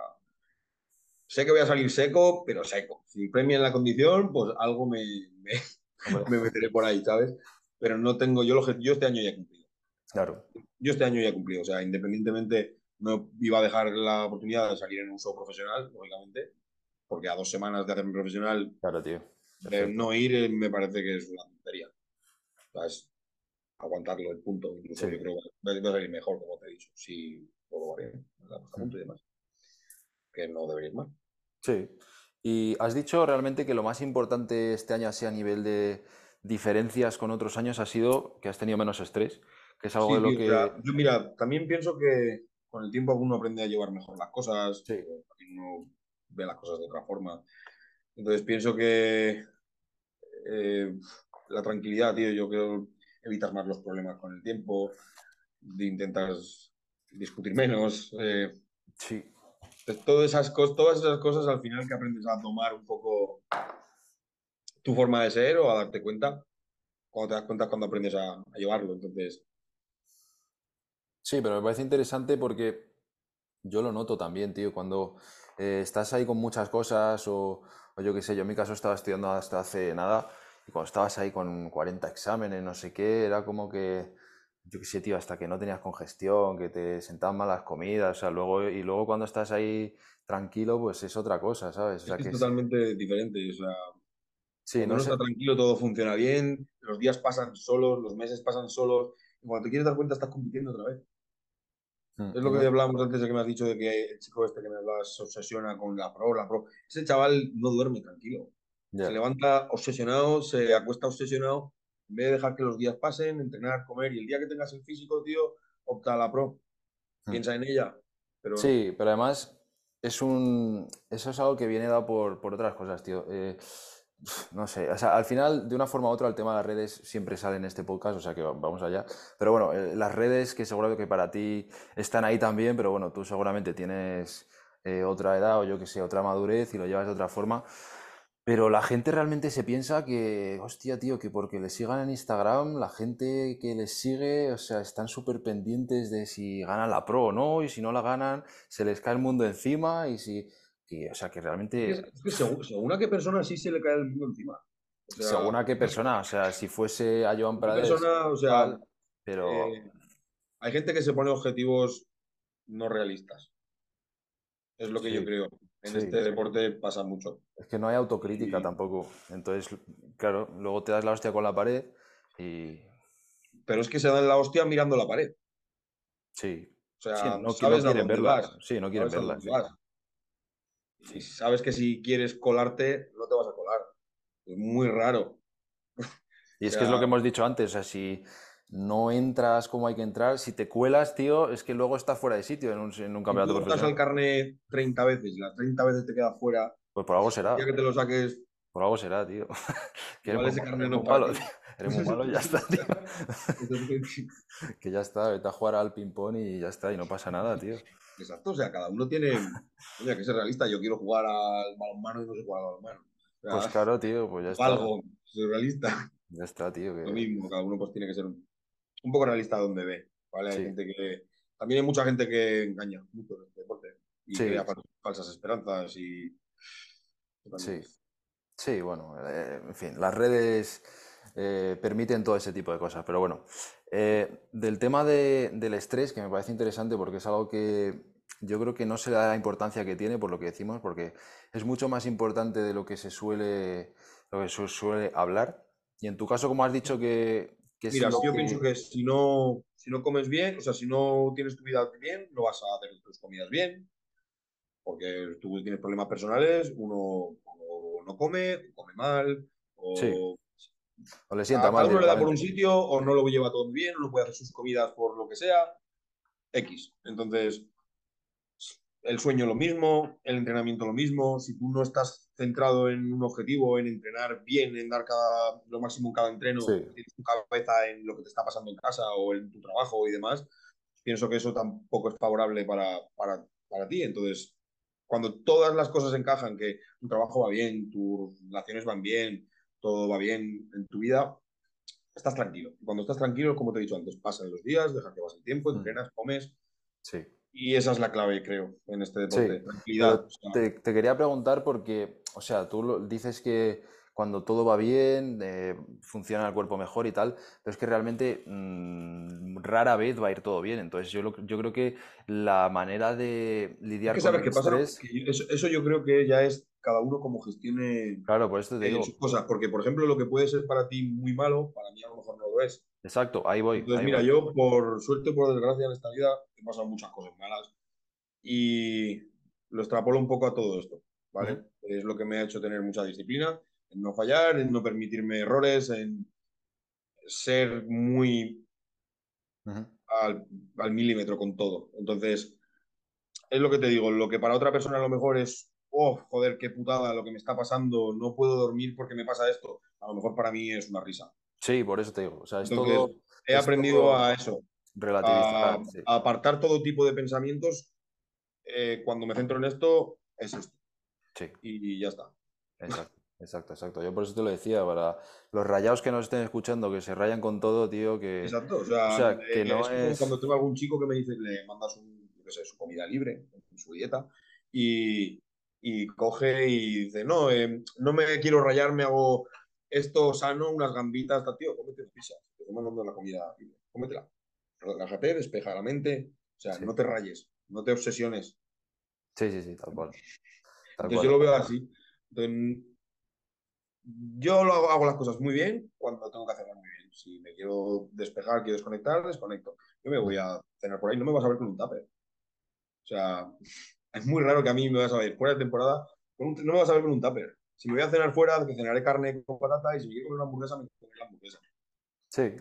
[SPEAKER 1] sé que voy a salir seco, pero seco. Si premian la condición, pues algo me, me, meteré por ahí, ¿sabes? Pero no tengo, yo, lo, yo este año ya he cumplido.
[SPEAKER 2] claro,
[SPEAKER 1] Yo este año ya he cumplido. O sea, independientemente, no iba a dejar la oportunidad de salir en uso profesional, lógicamente, porque a dos semanas de hacerme profesional
[SPEAKER 2] claro, tío.
[SPEAKER 1] Eh, no ir eh, me parece que es una tontería. O sea, es aguantarlo el punto. Incluso
[SPEAKER 2] Sí.
[SPEAKER 1] yo creo que va a salir mejor, como te he dicho, si todo va bien, a
[SPEAKER 2] Mm.
[SPEAKER 1] punto y demás. Que no debería ir mal.
[SPEAKER 2] Sí. Y has dicho realmente que lo más importante este año, así a nivel de diferencias con otros años, ha sido que has tenido menos estrés, que es algo
[SPEAKER 1] Sí,
[SPEAKER 2] de lo que...
[SPEAKER 1] yo mira, también pienso que con el tiempo uno aprende a llevar mejor las cosas,
[SPEAKER 2] Sí.
[SPEAKER 1] eh, uno ve las cosas de otra forma. Entonces pienso que eh, la tranquilidad, tío, yo creo evitas más los problemas con el tiempo, de intentas discutir menos. eh,
[SPEAKER 2] Sí,
[SPEAKER 1] Todas esas, cos- todas esas cosas al final que aprendes a tomar un poco tu forma de ser o a darte cuenta, cuando te das cuenta cuando aprendes a, a llevarlo. Entonces,
[SPEAKER 2] Sí, pero me parece interesante porque yo lo noto también, tío, cuando eh, estás ahí con muchas cosas o, o yo qué sé, yo en mi caso estaba estudiando hasta hace nada y cuando estabas ahí con 40 exámenes, no sé qué, era como que, yo qué sé, tío, hasta que no tenías congestión, que te sentaban mal las comidas, o sea, luego, y luego cuando estás ahí tranquilo, pues es otra cosa, ¿sabes? O
[SPEAKER 1] es
[SPEAKER 2] sea,
[SPEAKER 1] que
[SPEAKER 2] que
[SPEAKER 1] es
[SPEAKER 2] es-
[SPEAKER 1] totalmente diferente. O sea,
[SPEAKER 2] sí,
[SPEAKER 1] cuando
[SPEAKER 2] no
[SPEAKER 1] uno
[SPEAKER 2] sé,
[SPEAKER 1] está tranquilo, todo funciona bien, los días pasan solos, los meses pasan solos, y cuando te quieres dar cuenta estás compitiendo otra vez.
[SPEAKER 2] Mm,
[SPEAKER 1] Es lo
[SPEAKER 2] no-
[SPEAKER 1] que hablábamos antes de que me has dicho de que el chico este que me hablabas se obsesiona con la pro, la pro. Ese chaval no duerme tranquilo.
[SPEAKER 2] ya.
[SPEAKER 1] Se levanta obsesionado, se acuesta obsesionado, en vez de dejar que los días pasen, entrenar, comer, y el día que tengas el físico, tío, opta a la pro.
[SPEAKER 2] Mm.
[SPEAKER 1] Piensa en ella. Pero
[SPEAKER 2] Sí, pero además es un... Eso es algo que viene dado por, por otras cosas, tío. Eh, no sé, o sea, al final, de una forma u otra, el tema de las redes siempre sale en este podcast, o sea que va- vamos allá. Pero bueno, eh, las redes que seguro que para ti están ahí también, pero bueno, tú seguramente tienes eh, otra edad o yo que sé, otra madurez y lo llevas de otra forma. Pero la gente realmente se piensa que, hostia, tío, que porque le sigan en Instagram, la gente que les sigue, o sea, están súper pendientes de si ganan la pro o no, y si no la ganan, se les cae el mundo encima, y si, o sea, que realmente,
[SPEAKER 1] es que según, según a qué persona sí se le cae el mundo encima. O sea,
[SPEAKER 2] según a qué persona, o sea, si fuese a Joan Prades,
[SPEAKER 1] persona, o sea,
[SPEAKER 2] tal, pero
[SPEAKER 1] eh, hay gente que se pone objetivos no realistas. Es lo que yo creo. En
[SPEAKER 2] sí,
[SPEAKER 1] este deporte pasa mucho.
[SPEAKER 2] es que no hay autocrítica
[SPEAKER 1] Y-
[SPEAKER 2] tampoco. Entonces, claro, luego te das la hostia con la pared y
[SPEAKER 1] pero es que se dan la hostia mirando la pared.
[SPEAKER 2] sí,
[SPEAKER 1] O sea,
[SPEAKER 2] sí, no, no
[SPEAKER 1] sabes a
[SPEAKER 2] quieren
[SPEAKER 1] vas.
[SPEAKER 2] sí, no quieren
[SPEAKER 1] sabes a
[SPEAKER 2] verlas,
[SPEAKER 1] dónde
[SPEAKER 2] sí.
[SPEAKER 1] Y sabes que si quieres colarte, no te vas a colar. Es muy raro.
[SPEAKER 2] Y
[SPEAKER 1] O
[SPEAKER 2] es que es lo que hemos dicho antes, o sea, si, no entras como hay que entrar, si te cuelas, tío, es que luego estás fuera de sitio en un, en un campeonato
[SPEAKER 1] si tú
[SPEAKER 2] profesional.
[SPEAKER 1] al carnet 30 veces y las 30 veces te queda fuera,
[SPEAKER 2] pues por algo será.
[SPEAKER 1] ya que te lo saques,
[SPEAKER 2] por algo será, tío.
[SPEAKER 1] que eres,
[SPEAKER 2] ese
[SPEAKER 1] carnet
[SPEAKER 2] no
[SPEAKER 1] muy malo,
[SPEAKER 2] tío. Eres muy malo y ya está, tío. que ya está, vete a jugar al ping-pong y ya está, y no pasa nada, tío.
[SPEAKER 1] Exacto, o sea, cada uno tiene. Oye, que ser realista. Yo quiero jugar al balonmano y no sé jugar al balonmano. O sea,
[SPEAKER 2] pues claro, tío, pues ya está.
[SPEAKER 1] Algo, soy realista.
[SPEAKER 2] Ya está, tío. Que...
[SPEAKER 1] Lo mismo, cada uno pues tiene que ser un, un poco realista donde ve. ¿vale? Hay gente que. También hay mucha gente que engaña mucho en este deporte y sí. crea falsas esperanzas y.
[SPEAKER 2] Sí. Sí, bueno, eh, en fin, las redes eh, permiten todo ese tipo de cosas, pero bueno, eh, del tema de, del estrés, que me parece interesante porque es algo que yo creo que no se le da la importancia que tiene por lo que decimos, porque es mucho más importante de lo que se suele, lo que se suele hablar. Y en tu caso, como has dicho que... que
[SPEAKER 1] Mira, yo
[SPEAKER 2] que...
[SPEAKER 1] pienso que si no, si no comes bien, o sea, si no tienes tu vida bien, no vas a hacer tus comidas bien, porque tú tienes problemas personales, uno o no come, o come mal, o...
[SPEAKER 2] Sí. O le sienta
[SPEAKER 1] a
[SPEAKER 2] mal.
[SPEAKER 1] uno le da por un sitio, o no lo lleva todo bien, o no puede hacer sus comidas por lo que sea. X. Entonces, el sueño lo mismo, el entrenamiento lo mismo. Si tú no estás centrado en un objetivo, en entrenar bien, en dar cada, lo máximo en cada entreno,
[SPEAKER 2] Sí.
[SPEAKER 1] tienes tu cabeza en lo que te está pasando en casa o en tu trabajo y demás, pienso que eso tampoco es favorable para, para, para ti. Entonces, cuando todas las cosas encajan, que tu trabajo va bien, tus relaciones van bien, todo va bien en tu vida, estás tranquilo. Cuando estás tranquilo, como te he dicho antes, pasan los días, dejas que pase el tiempo,
[SPEAKER 2] Mm.
[SPEAKER 1] entrenas, comes,
[SPEAKER 2] Sí.
[SPEAKER 1] Y esa es la clave, creo, en este deporte.
[SPEAKER 2] Sí,
[SPEAKER 1] Tranquilidad. o sea,
[SPEAKER 2] te, te quería preguntar porque, o sea, tú lo- dices que cuando todo va bien, eh, funciona el cuerpo mejor y tal, pero es que realmente mm, rara vez va a ir todo bien. Entonces yo, lo- yo creo que la manera de lidiar
[SPEAKER 1] que
[SPEAKER 2] con el
[SPEAKER 1] qué pasa,
[SPEAKER 2] estrés,
[SPEAKER 1] Que eso, eso yo creo que ya es cada uno como gestione
[SPEAKER 2] claro, por esto te
[SPEAKER 1] eh,
[SPEAKER 2] digo,
[SPEAKER 1] sus cosas, porque por ejemplo lo que puede ser para ti muy malo, para mí a lo mejor no lo es.
[SPEAKER 2] exacto, ahí voy,
[SPEAKER 1] Entonces,
[SPEAKER 2] ahí
[SPEAKER 1] mira,
[SPEAKER 2] voy.
[SPEAKER 1] yo por suerte, por desgracia en esta vida he pasado muchas cosas malas y lo extrapolo un poco a todo esto, ¿vale? Es lo que me ha hecho tener mucha disciplina, en no fallar, en no permitirme errores, en ser muy al, al milímetro con todo. Entonces, es lo que te digo, lo que para otra persona a lo mejor es, oh, joder, qué putada lo que me está pasando, no puedo dormir porque me pasa esto, a lo mejor para mí es una risa.
[SPEAKER 2] Sí, por eso te digo, o sea, es
[SPEAKER 1] Entonces,
[SPEAKER 2] todo,
[SPEAKER 1] he
[SPEAKER 2] es
[SPEAKER 1] aprendido
[SPEAKER 2] todo
[SPEAKER 1] a eso,
[SPEAKER 2] relativizar,
[SPEAKER 1] a,
[SPEAKER 2] sí.
[SPEAKER 1] a apartar todo tipo de pensamientos. eh, cuando me centro en esto, es esto.
[SPEAKER 2] Sí.
[SPEAKER 1] Y ya está.
[SPEAKER 2] Exacto, exacto, exacto. Yo por eso te lo decía, para los rayados que nos estén escuchando, que se rayan con todo, tío, que...
[SPEAKER 1] Exacto. O sea,
[SPEAKER 2] O sea,
[SPEAKER 1] eh,
[SPEAKER 2] que no
[SPEAKER 1] es cuando tengo algún chico que me dice, le mandas un, sé, su comida libre, su dieta, y, y coge y dice, no, eh, no me quiero rayar, me hago esto sano, unas gambitas, tío, cómete una pizza, te estoy mandando la comida libre, cómetela. Relájate, despeja la mente, o sea,
[SPEAKER 2] Sí.
[SPEAKER 1] no te rayes, no te obsesiones.
[SPEAKER 2] Sí, sí, sí, tal cual. Tal
[SPEAKER 1] Entonces
[SPEAKER 2] cual.
[SPEAKER 1] yo lo veo así. Entonces, yo lo hago, hago las cosas muy bien cuando tengo que hacerlas muy bien. Si me quiero despejar, quiero desconectar, desconecto. Yo me voy a cenar por ahí, no me vas a ver con un tupper. O sea, es muy raro que a mí me vas a ver fuera de temporada, con un- no me vas a ver con un tupper. Si me voy a cenar fuera, que cenaré carne con patata y si me quiero comer una hamburguesa, me comeré la hamburguesa.
[SPEAKER 2] Sí,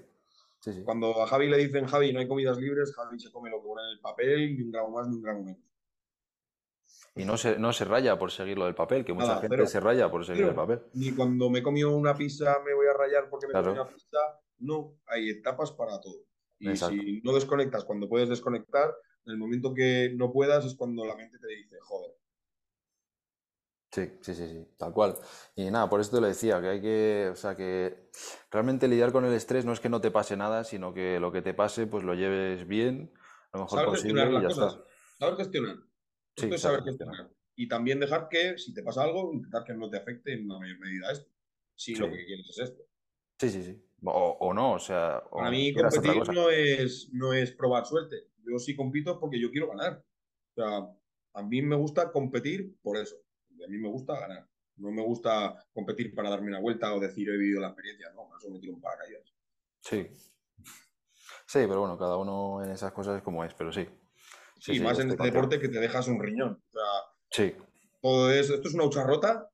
[SPEAKER 2] sí, sí.
[SPEAKER 1] Cuando a Javi le dicen, Javi, no hay comidas libres, Javi se come lo que pone en el papel, ni un gramo más, ni un gramo menos.
[SPEAKER 2] Y no se, no se raya por seguir lo del papel, que mucha
[SPEAKER 1] Nada,
[SPEAKER 2] gente se raya por seguir el papel.
[SPEAKER 1] Ni cuando me he comido una pizza me voy a rayar porque me
[SPEAKER 2] Claro.
[SPEAKER 1] comí una pizza. No, hay etapas para todo. Y
[SPEAKER 2] Exacto.
[SPEAKER 1] si no desconectas cuando puedes desconectar, en el momento que no puedas es cuando la mente te dice, joder.
[SPEAKER 2] Sí, sí, sí, sí, tal cual. Y nada, por eso te lo decía, que hay que, o sea, que realmente lidiar con el estrés no es que no te pase nada, sino que lo que te pase, pues lo lleves bien, lo mejor
[SPEAKER 1] Saber
[SPEAKER 2] posible
[SPEAKER 1] gestionar
[SPEAKER 2] y ya
[SPEAKER 1] las cosas.
[SPEAKER 2] está.
[SPEAKER 1] Saber gestionar.
[SPEAKER 2] Sí,
[SPEAKER 1] Esto es
[SPEAKER 2] saber gestionar.
[SPEAKER 1] gestionar. Y también dejar que, si te pasa algo, intentar que no te afecte en una mayor medida esto. Si
[SPEAKER 2] Sí.
[SPEAKER 1] lo que quieres es esto.
[SPEAKER 2] Sí, sí, sí. O, o no, o sea, o
[SPEAKER 1] Para mí competir no es, no es probar suerte. Yo sí compito porque yo quiero ganar. O sea, a mí me gusta competir por eso. A mí me gusta ganar. No me gusta competir para darme una vuelta o decir he vivido la experiencia. No, eso me tiro un paracaídas.
[SPEAKER 2] Sí. Sí, pero bueno, cada uno en esas cosas es como es, pero sí.
[SPEAKER 1] Sí,
[SPEAKER 2] sí,
[SPEAKER 1] más en este deporte que te dejas un riñón. O sea,
[SPEAKER 2] Sí,
[SPEAKER 1] todo es, esto es una hucha rota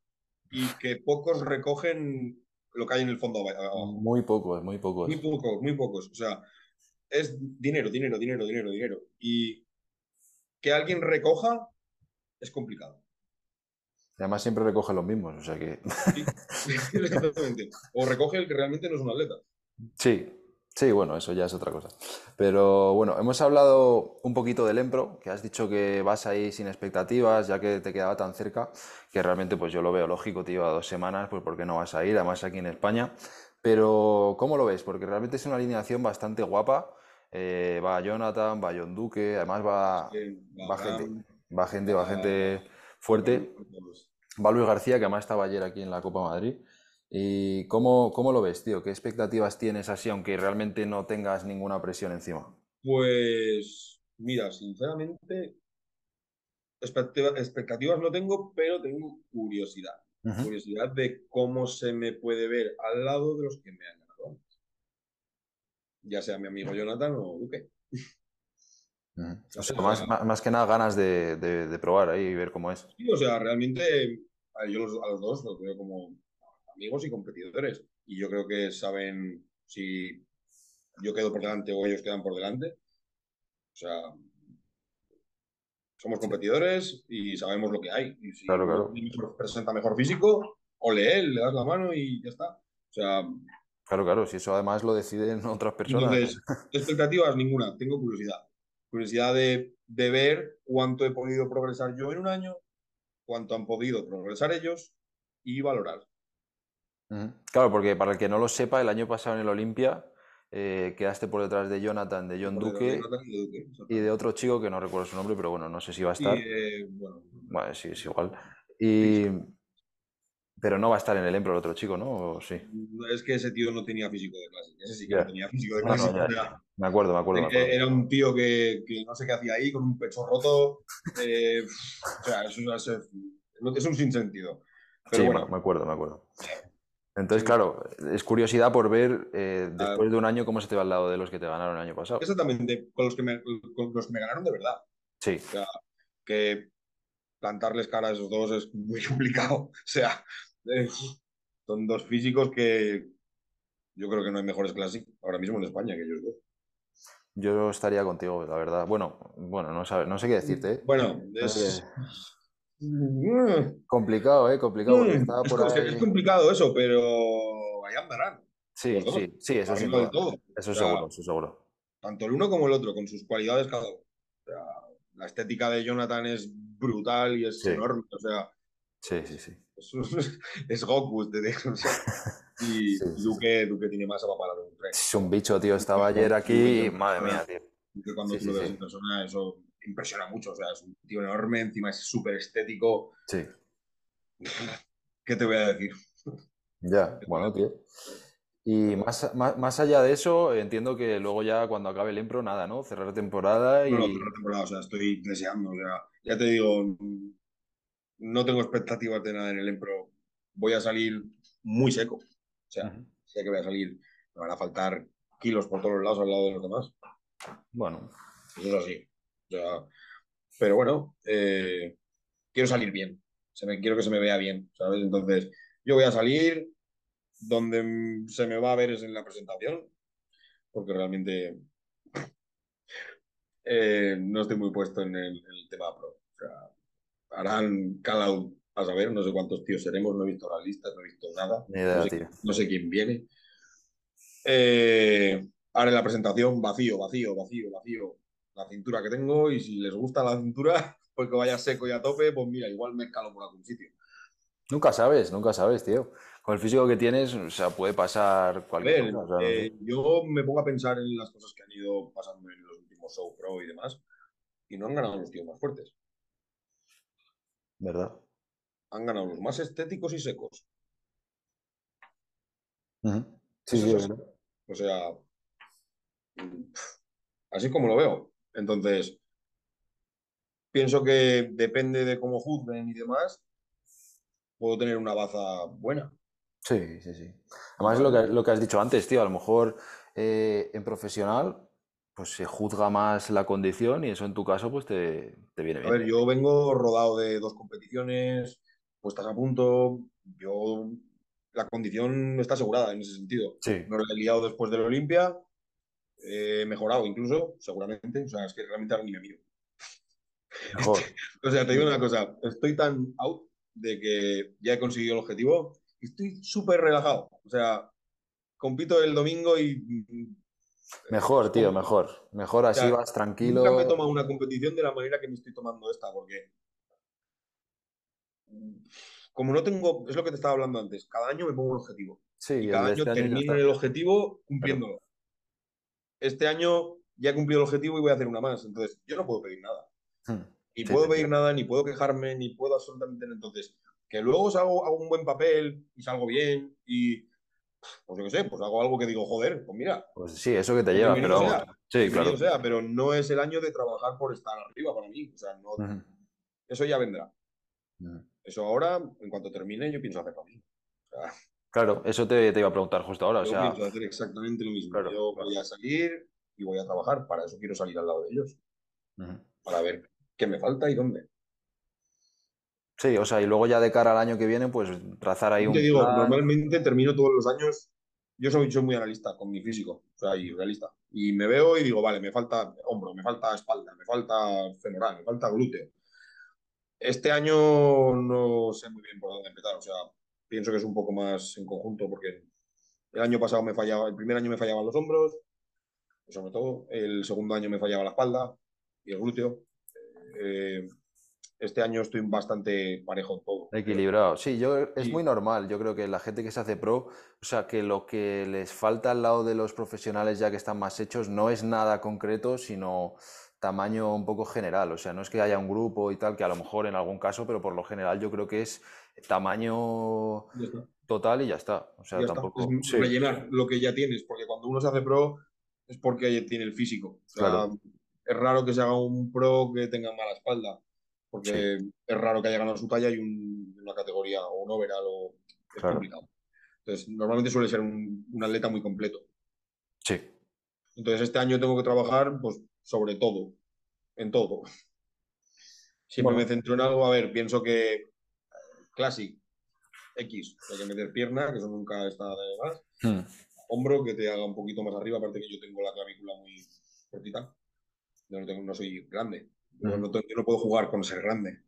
[SPEAKER 1] y que pocos recogen lo que hay en el fondo abajo.
[SPEAKER 2] Muy pocos, muy pocos.
[SPEAKER 1] Muy pocos, muy pocos. O sea, es dinero, dinero, dinero, dinero, dinero. Y que alguien recoja es complicado.
[SPEAKER 2] Además siempre recoge los mismos, o sea que...
[SPEAKER 1] exactamente. O recoge el que realmente no es un atleta.
[SPEAKER 2] Sí, sí, bueno, eso ya es otra cosa. Pero bueno, hemos hablado un poquito del Empro, que has dicho que vas ahí sin expectativas, ya que te quedaba tan cerca, que realmente pues yo lo veo lógico, te iba dos semanas, pues ¿por qué no vas a ir? Además aquí en España. Pero, ¿cómo lo ves? Porque realmente es una alineación bastante guapa. Eh, va Jonathan, va John Duque, además va, va gente, va gente, va gente fuerte. Va Luis García, que además estaba ayer aquí en la Copa Madrid. ¿Y cómo, cómo lo ves, tío? ¿Qué expectativas tienes así, aunque realmente no tengas ninguna presión encima?
[SPEAKER 1] Pues, mira, sinceramente, expectativas no tengo, pero tengo curiosidad. Curiosidad de cómo se me puede ver al lado de los que me han ganado Ya sea mi amigo Jonathan o Duque.
[SPEAKER 2] O sea, más, más, que nada ganas de, de, probar ahí y ver cómo es.
[SPEAKER 1] Sí, o sea, realmente yo los, a los dos los veo como amigos y competidores. Y yo creo que saben si yo quedo por delante o ellos quedan por delante. O sea, somos competidores y sabemos lo que hay. Y si
[SPEAKER 2] claro, claro.
[SPEAKER 1] presenta mejor físico, o lee le das la mano y ya está. O sea.
[SPEAKER 2] Claro, claro, si eso además lo deciden otras personas.
[SPEAKER 1] Entonces, expectativas ninguna, tengo curiosidad curiosidad de, ver cuánto he podido progresar yo en un año, cuánto han podido progresar ellos y valorar.
[SPEAKER 2] Claro, porque para el que no lo sepa, el año pasado en el Olimpia eh, quedaste por detrás de Jonathan, de John Duque, y de otro chico que no recuerdo su nombre, pero bueno, no sé si va a estar.
[SPEAKER 1] Eh, bueno,
[SPEAKER 2] sí, es igual. Y, pero no va a estar en el Empro el otro chico, ¿no? sí?
[SPEAKER 1] Es que ese tío no tenía físico de clase. Ese sí que no tenía físico de clase.
[SPEAKER 2] me acuerdo, me acuerdo,
[SPEAKER 1] Era un tío que, que, no sé qué hacía ahí, con un pecho roto. Eh, o sea, es, es, es, un sinsentido.
[SPEAKER 2] Pero sí, bueno. me acuerdo, me acuerdo. Entonces, claro, es curiosidad por ver eh, después de un año cómo se te va al lado de los que te ganaron el año pasado.
[SPEAKER 1] Exactamente, con los que me, con los que me ganaron de verdad.
[SPEAKER 2] Sí.
[SPEAKER 1] O sea, que plantarles cara a esos dos es muy complicado. O sea, son dos físicos que yo creo que no hay mejores clases ahora mismo en España que ellos dos.
[SPEAKER 2] Yo estaría contigo, la verdad. Bueno, bueno, no, no sé qué decirte. ¿eh?
[SPEAKER 1] Bueno, es...
[SPEAKER 2] Complicado, ¿eh? Complicado.
[SPEAKER 1] es, complicado eso, pero ahí andarán.
[SPEAKER 2] Sí, sí, sí, eso sí. Todo. Eso seguro, eso seguro.
[SPEAKER 1] Tanto el uno como el otro, con sus cualidades cada uno. O sea, la estética de Jonathan es brutal y es enorme. O sea,
[SPEAKER 2] Sí, sí, sí.
[SPEAKER 1] Es, Goku, te digo. Y Duque, Duque, tiene más para un tren.
[SPEAKER 2] Es un bicho, tío. Estaba ayer aquí y madre mía, tío.
[SPEAKER 1] Duque cuando tú lo ves en persona, eso impresiona mucho. O sea, es un tío enorme, encima es súper estético.
[SPEAKER 2] Sí.
[SPEAKER 1] ¿Qué te voy a decir?
[SPEAKER 2] Ya, bueno, tío. Y más, más, más, allá de eso, entiendo que luego ya cuando acabe el Empro, nada, ¿no? Cerrar temporada y...
[SPEAKER 1] No, cerrar temporada, o sea, estoy deseando, o sea, ya te digo, no tengo expectativas de nada en el Empro. Voy a salir muy seco. O sea, sé que voy a salir, me van a faltar kilos por todos lados al lado de los demás.
[SPEAKER 2] Bueno.
[SPEAKER 1] Eso es así. O sea, pero bueno, eh, quiero salir bien. Se me, quiero que se me vea bien, ¿sabes? Entonces, yo voy a salir donde se me va a ver es en la presentación, porque realmente eh, no estoy muy puesto en el, en el tema pro. O sea, harán cada a saber, no sé cuántos tíos seremos, no he visto las listas, no he visto nada. no, sé, quién viene. Eh, haré la presentación vacío, vacío, vacío, vacío. La cintura que tengo y si les gusta la cintura, pues que vaya seco y a tope, pues mira, igual me escalo por algún sitio.
[SPEAKER 2] Nunca sabes, nunca sabes, tío. Con el físico que tienes, o sea, puede pasar cualquier cosa.
[SPEAKER 1] Eh, yo me pongo a pensar en las cosas que han ido pasando en los últimos show pro y demás, y no han ganado los tíos más fuertes.
[SPEAKER 2] ¿Verdad?
[SPEAKER 1] Han ganado los más estéticos y secos.
[SPEAKER 2] Sí, sí,
[SPEAKER 1] O sea, así como lo veo. Entonces, pienso que depende de cómo juzguen y demás, puedo tener una baza buena.
[SPEAKER 2] Sí, sí, sí. Además, lo que, lo que has dicho antes, tío, a lo mejor eh, en profesional pues se juzga más la condición y eso en tu caso pues te, viene bien.
[SPEAKER 1] A ver, yo vengo rodado de dos competiciones puestas a punto. Yo la condición está asegurada en ese sentido.
[SPEAKER 2] Sí.
[SPEAKER 1] No lo he liado después del Olimpia, he mejorado incluso, seguramente. O sea, es que realmente ahora ni me miro.
[SPEAKER 2] Mejor.
[SPEAKER 1] O sea, te digo una cosa, estoy tan out de que ya he conseguido el objetivo y estoy súper relajado. O sea, compito el domingo y
[SPEAKER 2] Mejor, tío, mejor. Mejor así
[SPEAKER 1] sea,
[SPEAKER 2] vas tranquilo.
[SPEAKER 1] nunca me he tomado una competición de la manera que me estoy tomando esta, porque como no tengo, es lo que te estaba hablando antes, cada año me pongo un objetivo
[SPEAKER 2] Sí,
[SPEAKER 1] y cada año
[SPEAKER 2] este
[SPEAKER 1] termino el objetivo cumpliéndolo. Este año ya he cumplido el objetivo y voy a hacer una más, entonces yo no puedo pedir nada.
[SPEAKER 2] Hmm.
[SPEAKER 1] Ni
[SPEAKER 2] Sí,
[SPEAKER 1] puedo pedir nada, ni puedo quejarme, ni puedo absolutamente nada. Entonces, que luego hago, hago un buen papel y salgo bien y, pues yo qué sé, pues hago algo que digo, joder, pues mira,
[SPEAKER 2] Pues sí, eso que te lleva, pero
[SPEAKER 1] sea,
[SPEAKER 2] Sí,
[SPEAKER 1] bienvenido
[SPEAKER 2] claro.
[SPEAKER 1] sea, pero no es el año de trabajar por estar arriba para mí. O sea, no, eso ya vendrá. Eso ahora, en cuanto termine, yo pienso hacer. O sea,
[SPEAKER 2] Claro, eso te, te iba a preguntar justo ahora. O
[SPEAKER 1] yo
[SPEAKER 2] sea,
[SPEAKER 1] pienso hacer exactamente lo mismo.
[SPEAKER 2] Claro,
[SPEAKER 1] yo
[SPEAKER 2] claro.
[SPEAKER 1] voy a salir y voy a trabajar. Para eso quiero salir al lado de ellos. Para ver qué me falta y dónde.
[SPEAKER 2] Sí, o sea, y luego ya de cara al año que viene, pues trazar ahí
[SPEAKER 1] Yo
[SPEAKER 2] un
[SPEAKER 1] te digo,
[SPEAKER 2] plan.
[SPEAKER 1] normalmente termino todos los años. Yo soy, soy muy analista con mi físico, o sea, y realista. Y me veo y digo, vale, me falta hombro, me falta espalda, me falta femoral, me falta glúteo. Este año no sé muy bien por dónde empezar, o sea, pienso que es un poco más en conjunto, porque el año pasado me fallaba, el primer año me fallaban los hombros, sobre todo, el segundo año me fallaba la espalda y el glúteo. Eh, este año estoy bastante parejo en todo.
[SPEAKER 2] Equilibrado. Sí, yo es
[SPEAKER 1] Sí.
[SPEAKER 2] muy normal. Yo creo que la gente que se hace pro, o sea, que lo que les falta al lado de los profesionales ya que están más hechos no es nada concreto, sino tamaño un poco general. O sea, no es que haya un grupo y tal, que a lo mejor en algún caso, pero por lo general yo creo que es tamaño total y ya está. O sea,
[SPEAKER 1] Ya está.
[SPEAKER 2] tampoco.
[SPEAKER 1] Es
[SPEAKER 2] Sí,
[SPEAKER 1] rellenar lo que ya tienes, porque cuando uno se hace pro es porque tiene el físico. O sea,
[SPEAKER 2] Claro.
[SPEAKER 1] es raro que se haga un pro que tenga mala espalda, porque
[SPEAKER 2] Sí.
[SPEAKER 1] es raro que haya ganado su talla y un- una categoría o un overall o es
[SPEAKER 2] Claro.
[SPEAKER 1] complicado. Entonces, normalmente suele ser un, un atleta muy completo.
[SPEAKER 2] sí.
[SPEAKER 1] Entonces, este año tengo que trabajar, pues, sobre todo, en todo. Siempre
[SPEAKER 2] Bueno.
[SPEAKER 1] me centro en algo. A ver, pienso que eh, Classic X, hay que meter pierna, que eso nunca está de más.
[SPEAKER 2] Hmm.
[SPEAKER 1] hombro que te haga un poquito más arriba, aparte que yo tengo la clavícula muy cortita. Yo no, tengo, no soy grande. No, yo no puedo jugar con ser grande.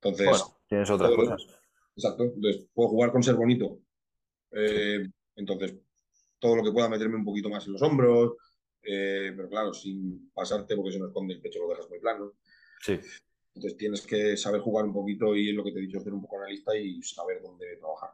[SPEAKER 1] Entonces,
[SPEAKER 2] Bueno, tienes otras cosas.
[SPEAKER 1] exacto. Entonces, puedo jugar con ser bonito. Eh, entonces, todo lo que pueda meterme un poquito más en los hombros, eh, pero claro, sin pasarte porque se nos esconde el pecho, lo dejas muy plano.
[SPEAKER 2] Sí.
[SPEAKER 1] Entonces, tienes que saber jugar un poquito y lo que te he dicho, ser un poco analista y saber dónde trabajar.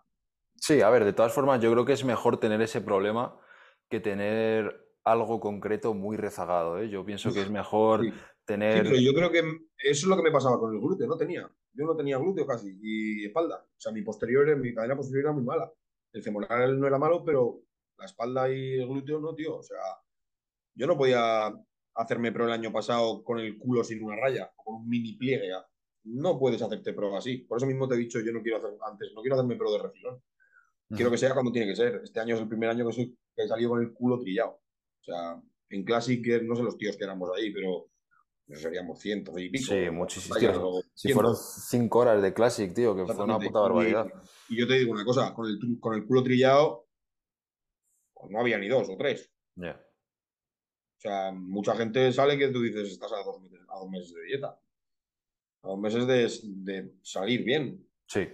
[SPEAKER 2] Sí, a ver, de todas formas, yo creo que es mejor tener ese problema que tener algo concreto muy rezagado, ¿eh? Yo pienso que es mejor
[SPEAKER 1] Sí. Sí,
[SPEAKER 2] tener...
[SPEAKER 1] pero yo creo que eso es lo que me pasaba con el glúteo, no tenía. Yo no tenía glúteo casi y espalda. O sea, mi posterior, mi cadena posterior era muy mala. El femoral no era malo, pero la espalda y el glúteo no, tío. O sea, yo no podía hacerme pro el año pasado con el culo sin una raya con un mini pliegue. No puedes hacerte pro así. Por eso mismo te he dicho, yo no quiero hacer antes, no quiero hacerme pro de refilón. Quiero que sea cuando tiene que ser. Este año es el primer año que, soy, que he salido con el culo trillado. O sea, en Classic, no sé los tíos que éramos ahí, pero seríamos cientos y pico.
[SPEAKER 2] Sí,
[SPEAKER 1] o
[SPEAKER 2] Si fueron cinco horas de Classic, tío, que fue una puta barbaridad.
[SPEAKER 1] Y, y yo te digo una cosa, con el, con el culo trillado, pues no había ni dos o tres.
[SPEAKER 2] Ya.
[SPEAKER 1] O sea, mucha gente sale que tú dices, estás a dos meses, a dos meses de dieta. A dos meses de, de salir bien.
[SPEAKER 2] Sí,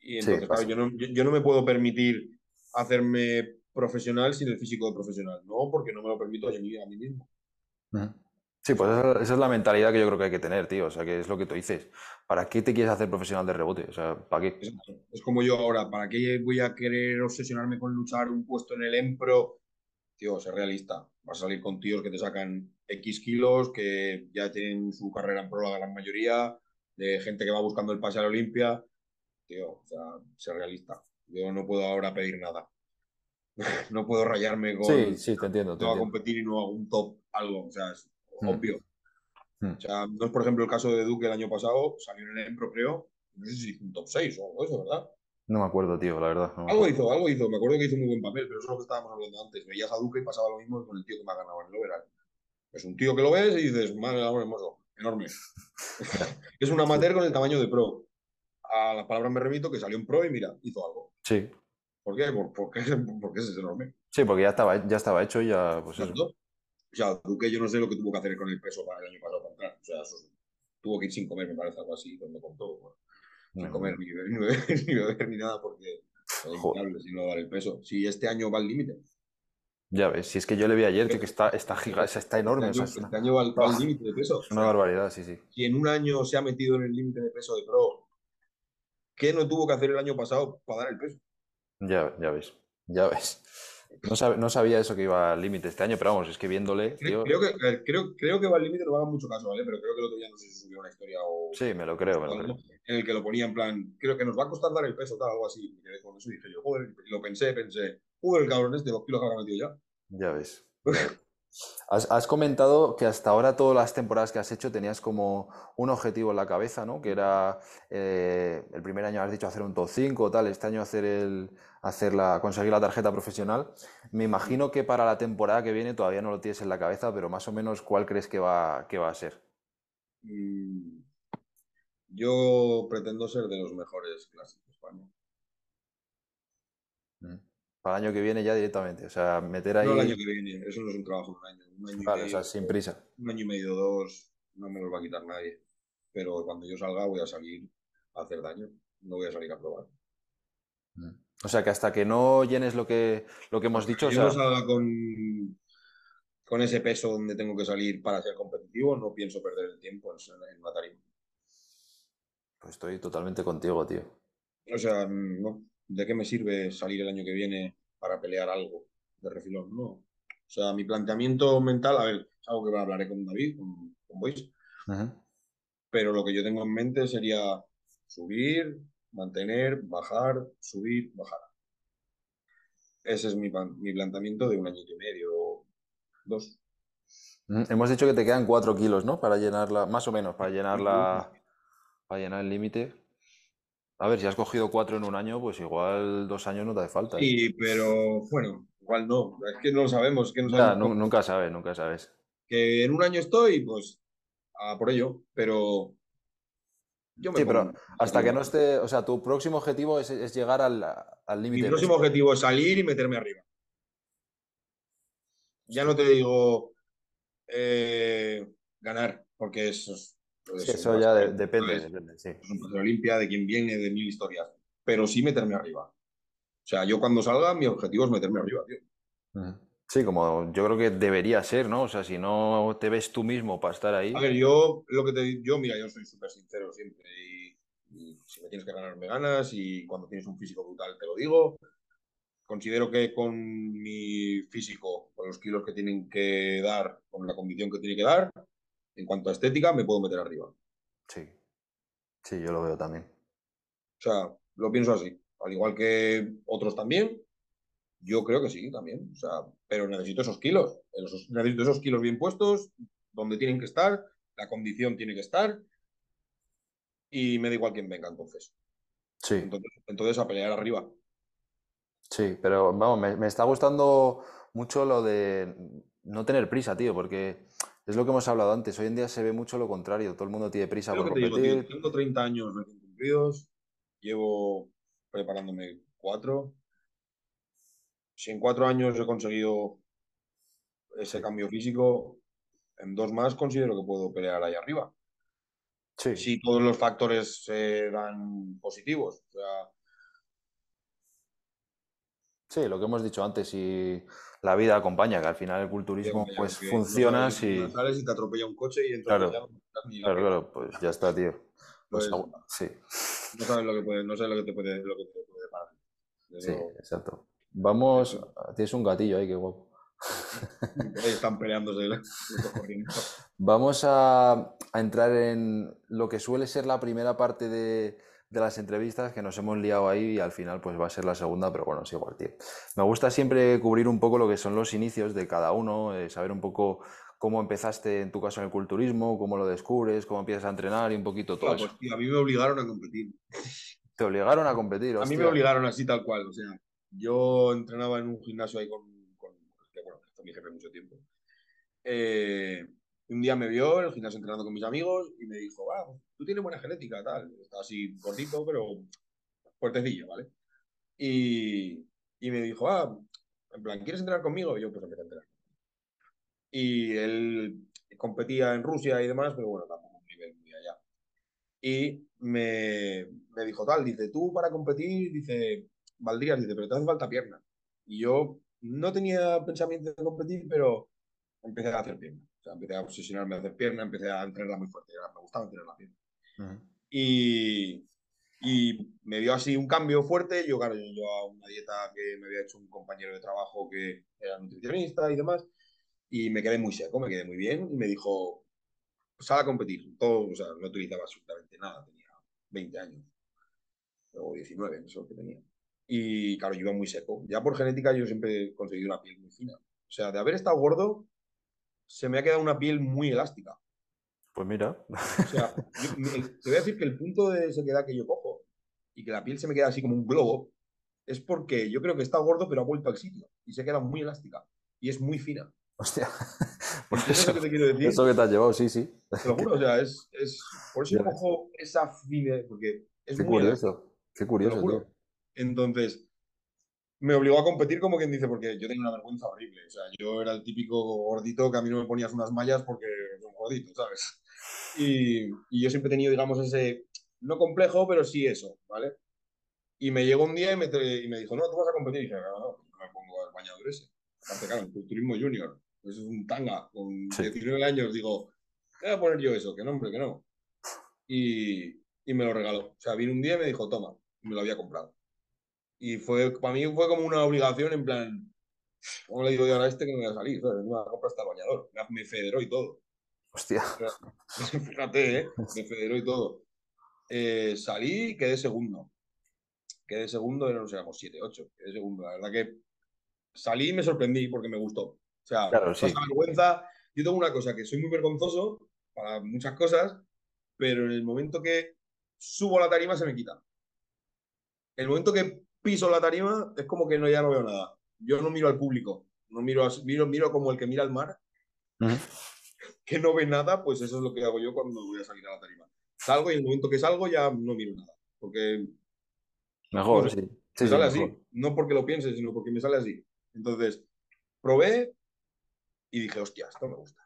[SPEAKER 1] Y entonces, claro, yo no, yo, yo no me puedo permitir hacerme profesional sin el físico de profesional. No, porque no me lo permito yo a mí mismo.
[SPEAKER 2] Ujú. Sí, pues esa, esa es la mentalidad que yo creo que hay que tener, tío. O sea, que es lo que tú dices. ¿Para qué te quieres hacer profesional de rebote? O sea, ¿para qué?
[SPEAKER 1] Es como yo ahora, ¿para qué voy a querer obsesionarme con luchar un puesto en el Empro? Tío, sé realista. Vas a salir con tíos que te sacan X kilos, que ya tienen su carrera en pro la gran mayoría, de gente que va buscando el pase a la Olimpia. Tío, o sea, sé realista. Yo no puedo ahora pedir nada. no puedo rayarme con...
[SPEAKER 2] Sí, sí, te entiendo, te
[SPEAKER 1] Tengo a competir y no hago un top algo. O sea, es. Obvio.
[SPEAKER 2] Mm.
[SPEAKER 1] O sea, no es por ejemplo el caso de Duque el año pasado, salió en el Empro, creo, no sé si hizo un top 6 o algo de eso, ¿verdad?
[SPEAKER 2] No me acuerdo, tío, la verdad. no
[SPEAKER 1] Algo hizo, algo hizo. Me acuerdo que hizo muy buen papel, pero eso es lo que estábamos hablando antes. Veías a Duque y pasaba lo mismo con el tío que me ha ganado en el overall. Es un tío que lo ves y dices, madre amor hermoso, enorme. es un amateur con el tamaño de pro. A las palabras me remito que salió en pro y mira, hizo algo.
[SPEAKER 2] Sí.
[SPEAKER 1] ¿Por qué? Por- porque, porque ese es enorme.
[SPEAKER 2] Sí, porque ya estaba, ya estaba hecho y ya, pues eso.
[SPEAKER 1] O sea, Duque yo no sé lo que tuvo que hacer con el peso para el año pasado para entrar. O sea, eso es- tuvo que ir sin comer, me parece, algo así, cuando contó. Bueno, sin comer, ni beber, ni beber, ni, beber, ni nada, porque es si no dar el peso. Si este año va al límite.
[SPEAKER 2] Ya ves, si es que yo le vi ayer, tío, que está, está giga, o sea, está enorme, o
[SPEAKER 1] Este
[SPEAKER 2] sea,
[SPEAKER 1] año,
[SPEAKER 2] es una,
[SPEAKER 1] este año va, al- va al límite de peso.
[SPEAKER 2] es una barbaridad, sí, sí.
[SPEAKER 1] Si en un año se ha metido en el límite de peso de pro, ¿qué no tuvo que hacer el año pasado para dar el peso?
[SPEAKER 2] Ya, ya ves, ya ves. No, sab- no sabía eso que iba al límite este año, pero vamos, es que viéndole,
[SPEAKER 1] Creo,
[SPEAKER 2] tío,
[SPEAKER 1] creo que, creo, creo que va al límite, no hagan mucho caso, ¿vale? Pero creo que el otro día no sé si subió una historia o
[SPEAKER 2] sí, me lo creo, me lo creo.
[SPEAKER 1] en el que lo ponía en plan, creo que nos va a costar dar el peso, tal, algo así. Me quedé con eso y dije yo, joder, y lo pensé, pensé, joder, el cabrón este, dos kilos que habrá metido ya.
[SPEAKER 2] Ya ves. Has, has comentado que hasta ahora todas las temporadas que has hecho tenías como un objetivo en la cabeza, ¿no? Que era eh, el primer año has dicho hacer un top 5 o tal, este año hacer el hacer la, conseguir la tarjeta profesional. Me imagino que para la temporada que viene todavía no lo tienes en la cabeza, pero más o menos ¿cuál crees que va, que va a ser?
[SPEAKER 1] Mm, yo pretendo ser de los mejores clásicos España.
[SPEAKER 2] Mm. Para el año que viene ya directamente, o sea, meter
[SPEAKER 1] No el
[SPEAKER 2] ahí,
[SPEAKER 1] año que viene, eso no es un trabajo de un año. Un año y
[SPEAKER 2] vale, o sea, sin prisa.
[SPEAKER 1] un año y medio, dos, no me los va a quitar nadie. Pero cuando yo salga voy a salir a hacer daño, no voy a salir a probar.
[SPEAKER 2] Mm. O sea, que hasta que no llenes lo que, lo que hemos dicho, o
[SPEAKER 1] yo no
[SPEAKER 2] sea,
[SPEAKER 1] salga con, con ese peso donde tengo que salir para ser competitivo, no pienso perder el tiempo en, en una tarima.
[SPEAKER 2] pues estoy totalmente contigo, tío.
[SPEAKER 1] O sea, no. ¿De qué me sirve salir el año que viene para pelear algo de refilón? No. O sea, mi planteamiento mental, a ver, es algo que hablaré con David, con, con Bois, pero lo que yo tengo en mente sería subir, mantener, bajar, subir, bajar. Ese es mi, mi planteamiento de un añito y medio, dos.
[SPEAKER 2] Mm, Hemos dicho que te quedan 4 kilos, ¿no? Para llenarla, más o menos, para llenarla, para llenar el límite. A ver, si has cogido 4 en un año, pues igual dos años no te hace falta. ¿eh?
[SPEAKER 1] Sí, pero bueno, igual no. Es que no lo sabemos, es que no sabemos
[SPEAKER 2] nunca sabes, nunca sabes.
[SPEAKER 1] que en un año estoy, pues a por ello, pero yo me
[SPEAKER 2] Sí, pero hasta que no esté, o sea, tu próximo objetivo es, es llegar al, al
[SPEAKER 1] Mi
[SPEAKER 2] límite. de
[SPEAKER 1] próximo objetivo es salir y meterme arriba. Ya no te digo eh, ganar, porque eso es,
[SPEAKER 2] Sí,
[SPEAKER 1] es
[SPEAKER 2] eso ya de- depende, depende, sí.
[SPEAKER 1] Es un Olimpia, de quién viene, de mil historias. Pero sí meterme arriba. O sea, yo cuando salga, mi objetivo es meterme arriba, tío.
[SPEAKER 2] Sí, como yo creo que debería ser, ¿no? O sea, si no te ves tú mismo para estar ahí.
[SPEAKER 1] A ver, yo lo que te digo, yo, mira, yo soy súper sincero siempre. Y, y si me tienes que ganar, me ganas. Y cuando tienes un físico brutal, te lo digo. Considero que con mi físico, con los kilos que tienen que dar, con la condición que tiene que dar, en cuanto a estética, me puedo meter arriba. O
[SPEAKER 2] Sí, sí, yo lo veo también.
[SPEAKER 1] sea, lo pienso así. Al igual que otros también, yo creo que sí, también. O sea, pero necesito esos kilos. Esos- necesito esos kilos bien puestos, donde tienen que estar, la condición tiene que estar. Y me da igual quién venga, entonces.
[SPEAKER 2] Sí.
[SPEAKER 1] Entonces, entonces a pelear arriba.
[SPEAKER 2] Sí, pero vamos, me, me está gustando mucho lo de no tener prisa, tío, porque es lo que hemos hablado antes. Hoy en día se ve mucho lo contrario. Todo el mundo tiene prisa
[SPEAKER 1] Es lo
[SPEAKER 2] por
[SPEAKER 1] que te digo, tío,
[SPEAKER 2] competir.
[SPEAKER 1] tengo 30 años recién cumplidos, llevo preparándome cuatro. Si en cuatro años he conseguido ese cambio físico, en dos más considero que puedo pelear ahí arriba.
[SPEAKER 2] Sí,
[SPEAKER 1] Si todos los factores se dan positivos. O sea,
[SPEAKER 2] sí, lo que hemos dicho antes, si la vida acompaña, que al final el culturismo pues funciona si...
[SPEAKER 1] sales y te atropella un coche y entras
[SPEAKER 2] Claro.
[SPEAKER 1] ni
[SPEAKER 2] Claro, claro, pues ya está, tío. Pues,
[SPEAKER 1] Pues,
[SPEAKER 2] sí,
[SPEAKER 1] no sabes lo que puede, no sabes lo que te puede, lo que te puede parar.
[SPEAKER 2] sí, exacto. Vamos, tienes un gatillo ahí, qué guapo.
[SPEAKER 1] Están peleándose los.
[SPEAKER 2] Vamos a, a entrar en lo que suele ser la primera parte de, de las entrevistas, que nos hemos liado ahí y al final pues va a ser la segunda, pero bueno, es igual, tío. Me gusta siempre cubrir un poco lo que son los inicios de cada uno, eh, saber un poco cómo empezaste en tu caso en el culturismo, cómo lo descubres, cómo empiezas a entrenar y un poquito todo
[SPEAKER 1] Claro,
[SPEAKER 2] eso.
[SPEAKER 1] pues, tío, a mí me obligaron a competir.
[SPEAKER 2] Te obligaron a competir,
[SPEAKER 1] A mí me obligaron así tal cual. O sea, yo entrenaba en un gimnasio ahí con, con que, bueno, que mi jefe mucho tiempo. Eh, un día me vio en el gimnasio entrenando con mis amigos y me dijo, ah, tú tienes buena genética, tal. Estaba así gordito, pero fuertecillo, ¿vale? Y, y me dijo, ah, en plan, ¿quieres entrenar conmigo? Y yo pues empecé a entrenar. Y él competía en Rusia y demás, pero bueno, tampoco un nivel muy allá. Y me, me dijo tal, dice, tú para competir, dice, valdrías, dice, pero te hace falta pierna. Y yo no tenía pensamiento de competir, pero empecé a hacer pierna. O sea, empecé a obsesionarme a hacer pierna, empecé a entrenarla muy fuerte. Me gustaba entrenar la pierna.
[SPEAKER 2] Ujú.
[SPEAKER 1] Y, y me dio así un cambio fuerte. Yo, claro, yo llevaba una dieta que me había hecho un compañero de trabajo que era nutricionista y demás. Y me quedé muy seco, me quedé muy bien. Y me dijo, sal a competir. Todo, o sea, no utilizaba absolutamente nada. Tenía 20 años. O 19, no sé lo que tenía. Y claro, yo iba muy seco. Ya por genética yo siempre he conseguido una piel muy fina. O sea, de haber estado gordo, se me ha quedado una piel muy elástica.
[SPEAKER 2] Pues mira,
[SPEAKER 1] O sea, yo- te voy a decir que el punto de sequedad que yo cojo y que la piel se me queda así como un globo es porque yo creo que está gordo pero ha vuelto al sitio y se queda muy elástica y es muy fina.
[SPEAKER 2] hostia. Por
[SPEAKER 1] ¿Entiendes
[SPEAKER 2] eso,
[SPEAKER 1] lo que te quiero decir?
[SPEAKER 2] eso que te has llevado, sí, sí.
[SPEAKER 1] Te lo juro, o sea, es, es por eso
[SPEAKER 2] Ya.
[SPEAKER 1] cojo esa fina porque es
[SPEAKER 2] Qué
[SPEAKER 1] muy elástica,
[SPEAKER 2] curioso, qué
[SPEAKER 1] te lo
[SPEAKER 2] curioso, tío.
[SPEAKER 1] Entonces, me obligó a competir como quien dice, porque yo tenía una vergüenza horrible. O sea, yo era el típico gordito que a mí no me ponías unas mallas porque soy un gordito, ¿sabes? Y, y yo siempre he tenido, digamos, ese, no complejo, pero sí eso, ¿vale? Y me llegó un día y me, y me dijo, no, tú vas a competir. Y dije, no, no, no me pongo el bañador ese. Aparte, claro, el culturismo junior, eso es un tanga. Con
[SPEAKER 2] Sí.
[SPEAKER 1] 19 años digo, ¿qué voy a poner yo eso? Que no, hombre, que no. Y, y me lo regaló. O sea, vino un día y me dijo, toma, me lo había comprado. Y fue, para mí fue como una obligación, en plan, ¿cómo le digo yo ahora a este que no voy a salir? ¿sabes? Me va a comprar hasta el bañador. Me- federó y todo.
[SPEAKER 2] Hostia,
[SPEAKER 1] Fíjate, ¿eh? Me federó y todo. Eh, salí y quedé segundo. Quedé segundo, no sé, éramos 7, 8. Quedé segundo. La verdad que salí y me sorprendí porque me gustó. O sea,
[SPEAKER 2] Claro, sí.
[SPEAKER 1] vergüenza. Yo tengo una cosa, que soy muy vergonzoso para muchas cosas, pero en el momento que subo la tarima se me quita. El momento que piso la tarima es como que no, ya no veo nada. Yo no miro al público, no miro, miro, miro como el que mira al mar,
[SPEAKER 2] Ujú.
[SPEAKER 1] que no ve nada, pues eso es lo que hago yo cuando voy a salir a la tarima. Salgo y en el momento que salgo ya no miro nada, porque
[SPEAKER 2] Mejor,
[SPEAKER 1] sé,
[SPEAKER 2] sí. Sí,
[SPEAKER 1] me
[SPEAKER 2] sí,
[SPEAKER 1] sale
[SPEAKER 2] mejor.
[SPEAKER 1] así, no porque lo piense, sino porque me sale así. Entonces, probé y dije, hostia, esto me gusta.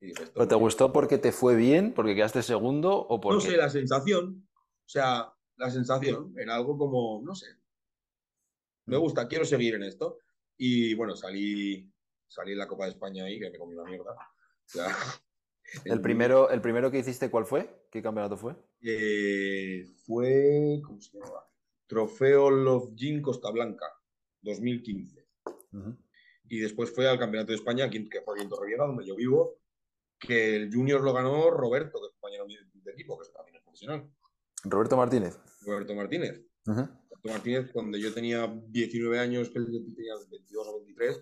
[SPEAKER 1] Y dije, esto
[SPEAKER 2] ¿Pero te gustó porque te fue bien, porque quedaste segundo o
[SPEAKER 1] No sé, la sensación, o sea, la sensación era algo como, no sé, me gusta, quiero seguir en esto. Y bueno, salí, salí en la Copa de España ahí, que me comí una mierda. Sea,
[SPEAKER 2] ¿El primero, ¿El primero que hiciste cuál fue? ¿Qué campeonato fue?
[SPEAKER 1] eh, fue, ¿cómo se llama? Trofeo Love Gym Costa Blanca, 2015.
[SPEAKER 2] Ujú.
[SPEAKER 1] Y después fue al Campeonato de España, que fue aquí en Torrevieja, donde yo vivo, que el Junior lo ganó Roberto, que es compañero de equipo, que también es profesional.
[SPEAKER 2] Roberto Martínez.
[SPEAKER 1] Roberto Martínez. Roberto Martínez, cuando yo tenía 19 años, que él tenía 22 o 23,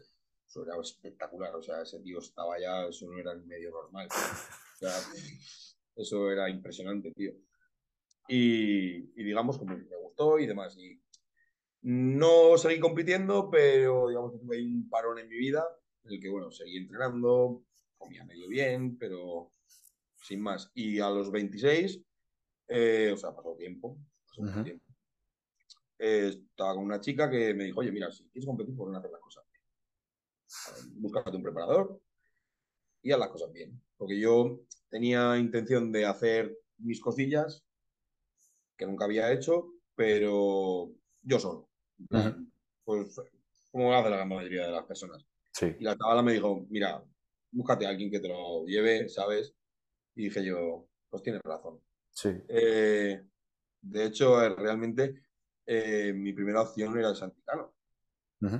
[SPEAKER 1] eso era espectacular. O sea, ese tío estaba ya, eso no era ni medio normal. O sea, eso era impresionante, tío. Y, y digamos, como me gustó y demás. Y no seguí compitiendo, pero digamos que tuve ahí un parón en mi vida, en el que, bueno, seguí entrenando, comía medio bien, pero sin más. Y a los 26, eh, o sea, pasó tiempo, pasó
[SPEAKER 2] Ujú.
[SPEAKER 1] tiempo. Eh, estaba con una chica que me dijo, oye, mira, si quieres competir, ¿por no hacer las cosas bien? Búscate un preparador y haz las cosas bien. Porque yo tenía intención de hacer mis cosillas, que nunca había hecho, pero yo solo. En plan, Pues como hace la gran mayoría de las personas.
[SPEAKER 2] Sí.
[SPEAKER 1] Y la chavala me dijo, mira, búscate a alguien que te lo lleve, ¿sabes? Y dije yo, pues tienes razón.
[SPEAKER 2] Sí.
[SPEAKER 1] Eh, de hecho, eh, realmente eh, mi primera opción era el Santicano.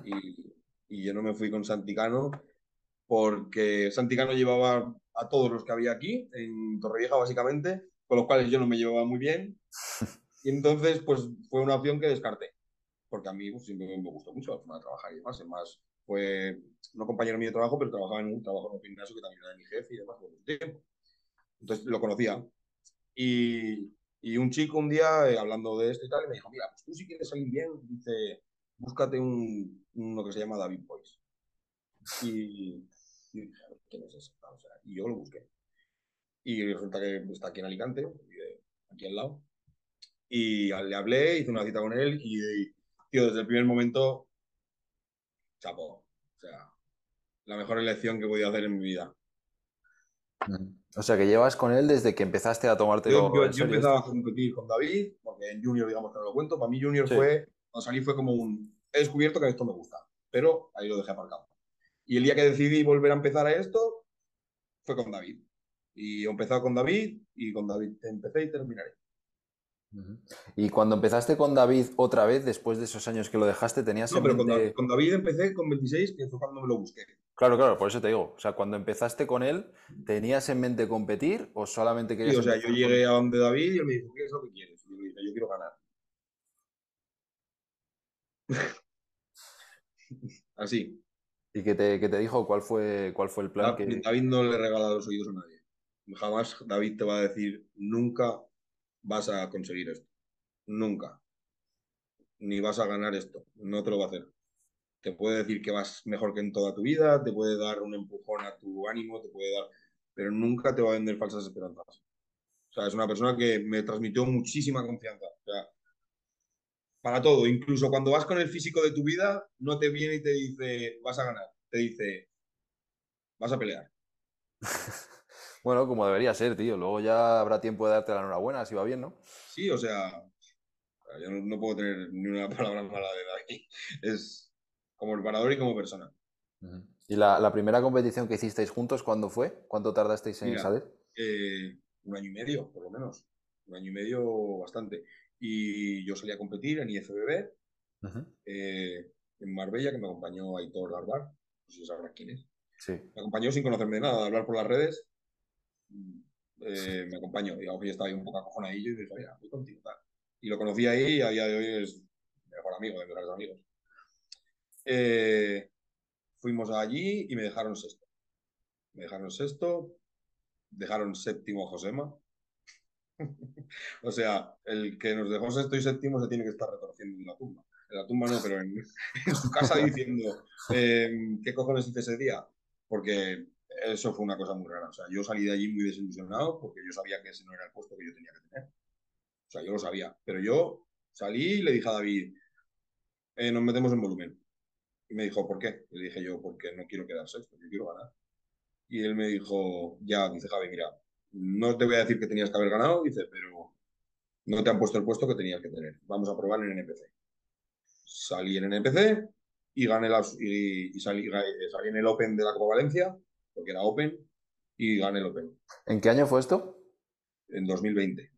[SPEAKER 1] Y, y yo no me fui con Santicano porque Santicano llevaba a todos los que había aquí, en Torrevieja básicamente, con los cuales yo no me llevaba muy bien. Y entonces, pues fue una opción que descarté. Porque a mí pues, siempre me gustó mucho la forma de trabajar y demás. Además, fue no compañero mío de trabajo, pero trabajaba en un trabajo en un gimnasio que también era mi jefe y demás por mucho tiempo. Entonces lo conocía. Y, y un chico un día, eh, hablando de esto y tal, me dijo, mira, pues tú si quieres salir bien, dice, búscate un, uno que se llama David Boyce. Y, y dije, ¿quién es ese? O sea, y yo lo busqué. Y resulta que está aquí en Alicante, aquí al lado. Y le hablé, hice una cita con él y, tío, desde el primer momento, chapo. O sea, la mejor elección que he podido hacer en mi vida.
[SPEAKER 2] O sea, que llevas con él desde que empezaste a tomarte
[SPEAKER 1] Yo, yo, yo empezaba a competir con David, porque en Junior, digamos que no lo cuento. Para mí, Junior
[SPEAKER 2] Sí.
[SPEAKER 1] fue, cuando salí, fue como un. He descubierto que esto me gusta, pero ahí lo dejé aparcado. Y el día que decidí volver a empezar a esto, fue con David. Y he empezado con David, y con David empecé y terminaré.
[SPEAKER 2] Y cuando empezaste con David otra vez, después de esos años que lo dejaste, tenías
[SPEAKER 1] No, pero
[SPEAKER 2] mente-
[SPEAKER 1] con David empecé con 26, que fue cuando me lo busqué.
[SPEAKER 2] Claro, claro, por eso te digo. O sea, cuando empezaste con él, ¿tenías en mente competir o solamente
[SPEAKER 1] Sí,
[SPEAKER 2] querías
[SPEAKER 1] o sea, yo
[SPEAKER 2] con-
[SPEAKER 1] llegué a donde David y él me dijo, ¿qué es lo que quieres? Y yo le dije, yo quiero ganar. Así.
[SPEAKER 2] ¿Y qué te, qué te dijo? ¿Cuál fue, cuál fue el plan?
[SPEAKER 1] Da-
[SPEAKER 2] que-
[SPEAKER 1] David no le regala los oídos a nadie. Jamás David te va a decir, nunca vas a conseguir esto. Nunca. Ni vas a ganar esto. No te lo va a hacer. Te puede decir que vas mejor que en toda tu vida, te puede dar un empujón a tu ánimo, te puede dar... Pero nunca te va a vender falsas esperanzas. O sea, es una persona que me transmitió muchísima confianza. O sea, para todo. Incluso cuando vas con el físico de tu vida, no te viene y te dice, vas a ganar. Te dice, vas a pelear.
[SPEAKER 2] Bueno, como debería ser, tío. Luego ya habrá tiempo de darte la enhorabuena si va bien, ¿no?
[SPEAKER 1] Sí, o sea, yo no, no puedo tener ni una palabra mala de David. Es como el parador y como persona.
[SPEAKER 2] ¿Y la, la primera competición que hicisteis juntos, cuándo fue? ¿Cuánto tardasteis en
[SPEAKER 1] Mira.
[SPEAKER 2] salir?
[SPEAKER 1] Eh, un año y medio, por lo menos. Un año y medio bastante. Y yo salí a competir en IFBB, eh, en Marbella, que me acompañó Aitor Larbar. No sé si sabrás quién es.
[SPEAKER 2] Sí.
[SPEAKER 1] Me acompañó sin conocerme de nada, de hablar por las redes. Eh, me acompañó. Y hoy estaba ahí un poco acojonadillo y dije, mira, voy contigo. Tal. Y lo conocí ahí y a día de hoy es mejor amigo, de mis mejores amigos. Eh, fuimos allí y me dejaron sexto. Me dejaron sexto, dejaron séptimo a Josema. o sea, el que nos dejó sexto y séptimo se tiene que estar retorciendo en la tumba. En la tumba no, pero en, en su casa diciendo, eh, ¿qué cojones hice ese día? Porque eso fue una cosa muy rara. O sea, yo salí de allí muy desilusionado porque yo sabía que ese no era el puesto que yo tenía que tener. O sea, yo lo sabía. Pero yo salí y le dije a David, eh, nos metemos en volumen. Y me dijo, ¿por qué? Le dije yo, porque no quiero quedar sexto, yo quiero ganar. Y él me dijo, ya, dice Javi, mira, no te voy a decir que tenías que haber ganado, dice, pero no te han puesto el puesto que tenías que tener. Vamos a probar en NPC. Salí en NPC y gané las, y, y salí, salí en el Open de la Copa Valencia, porque era Open, y gané el Open
[SPEAKER 2] ¿En qué año fue esto?
[SPEAKER 1] en 2020.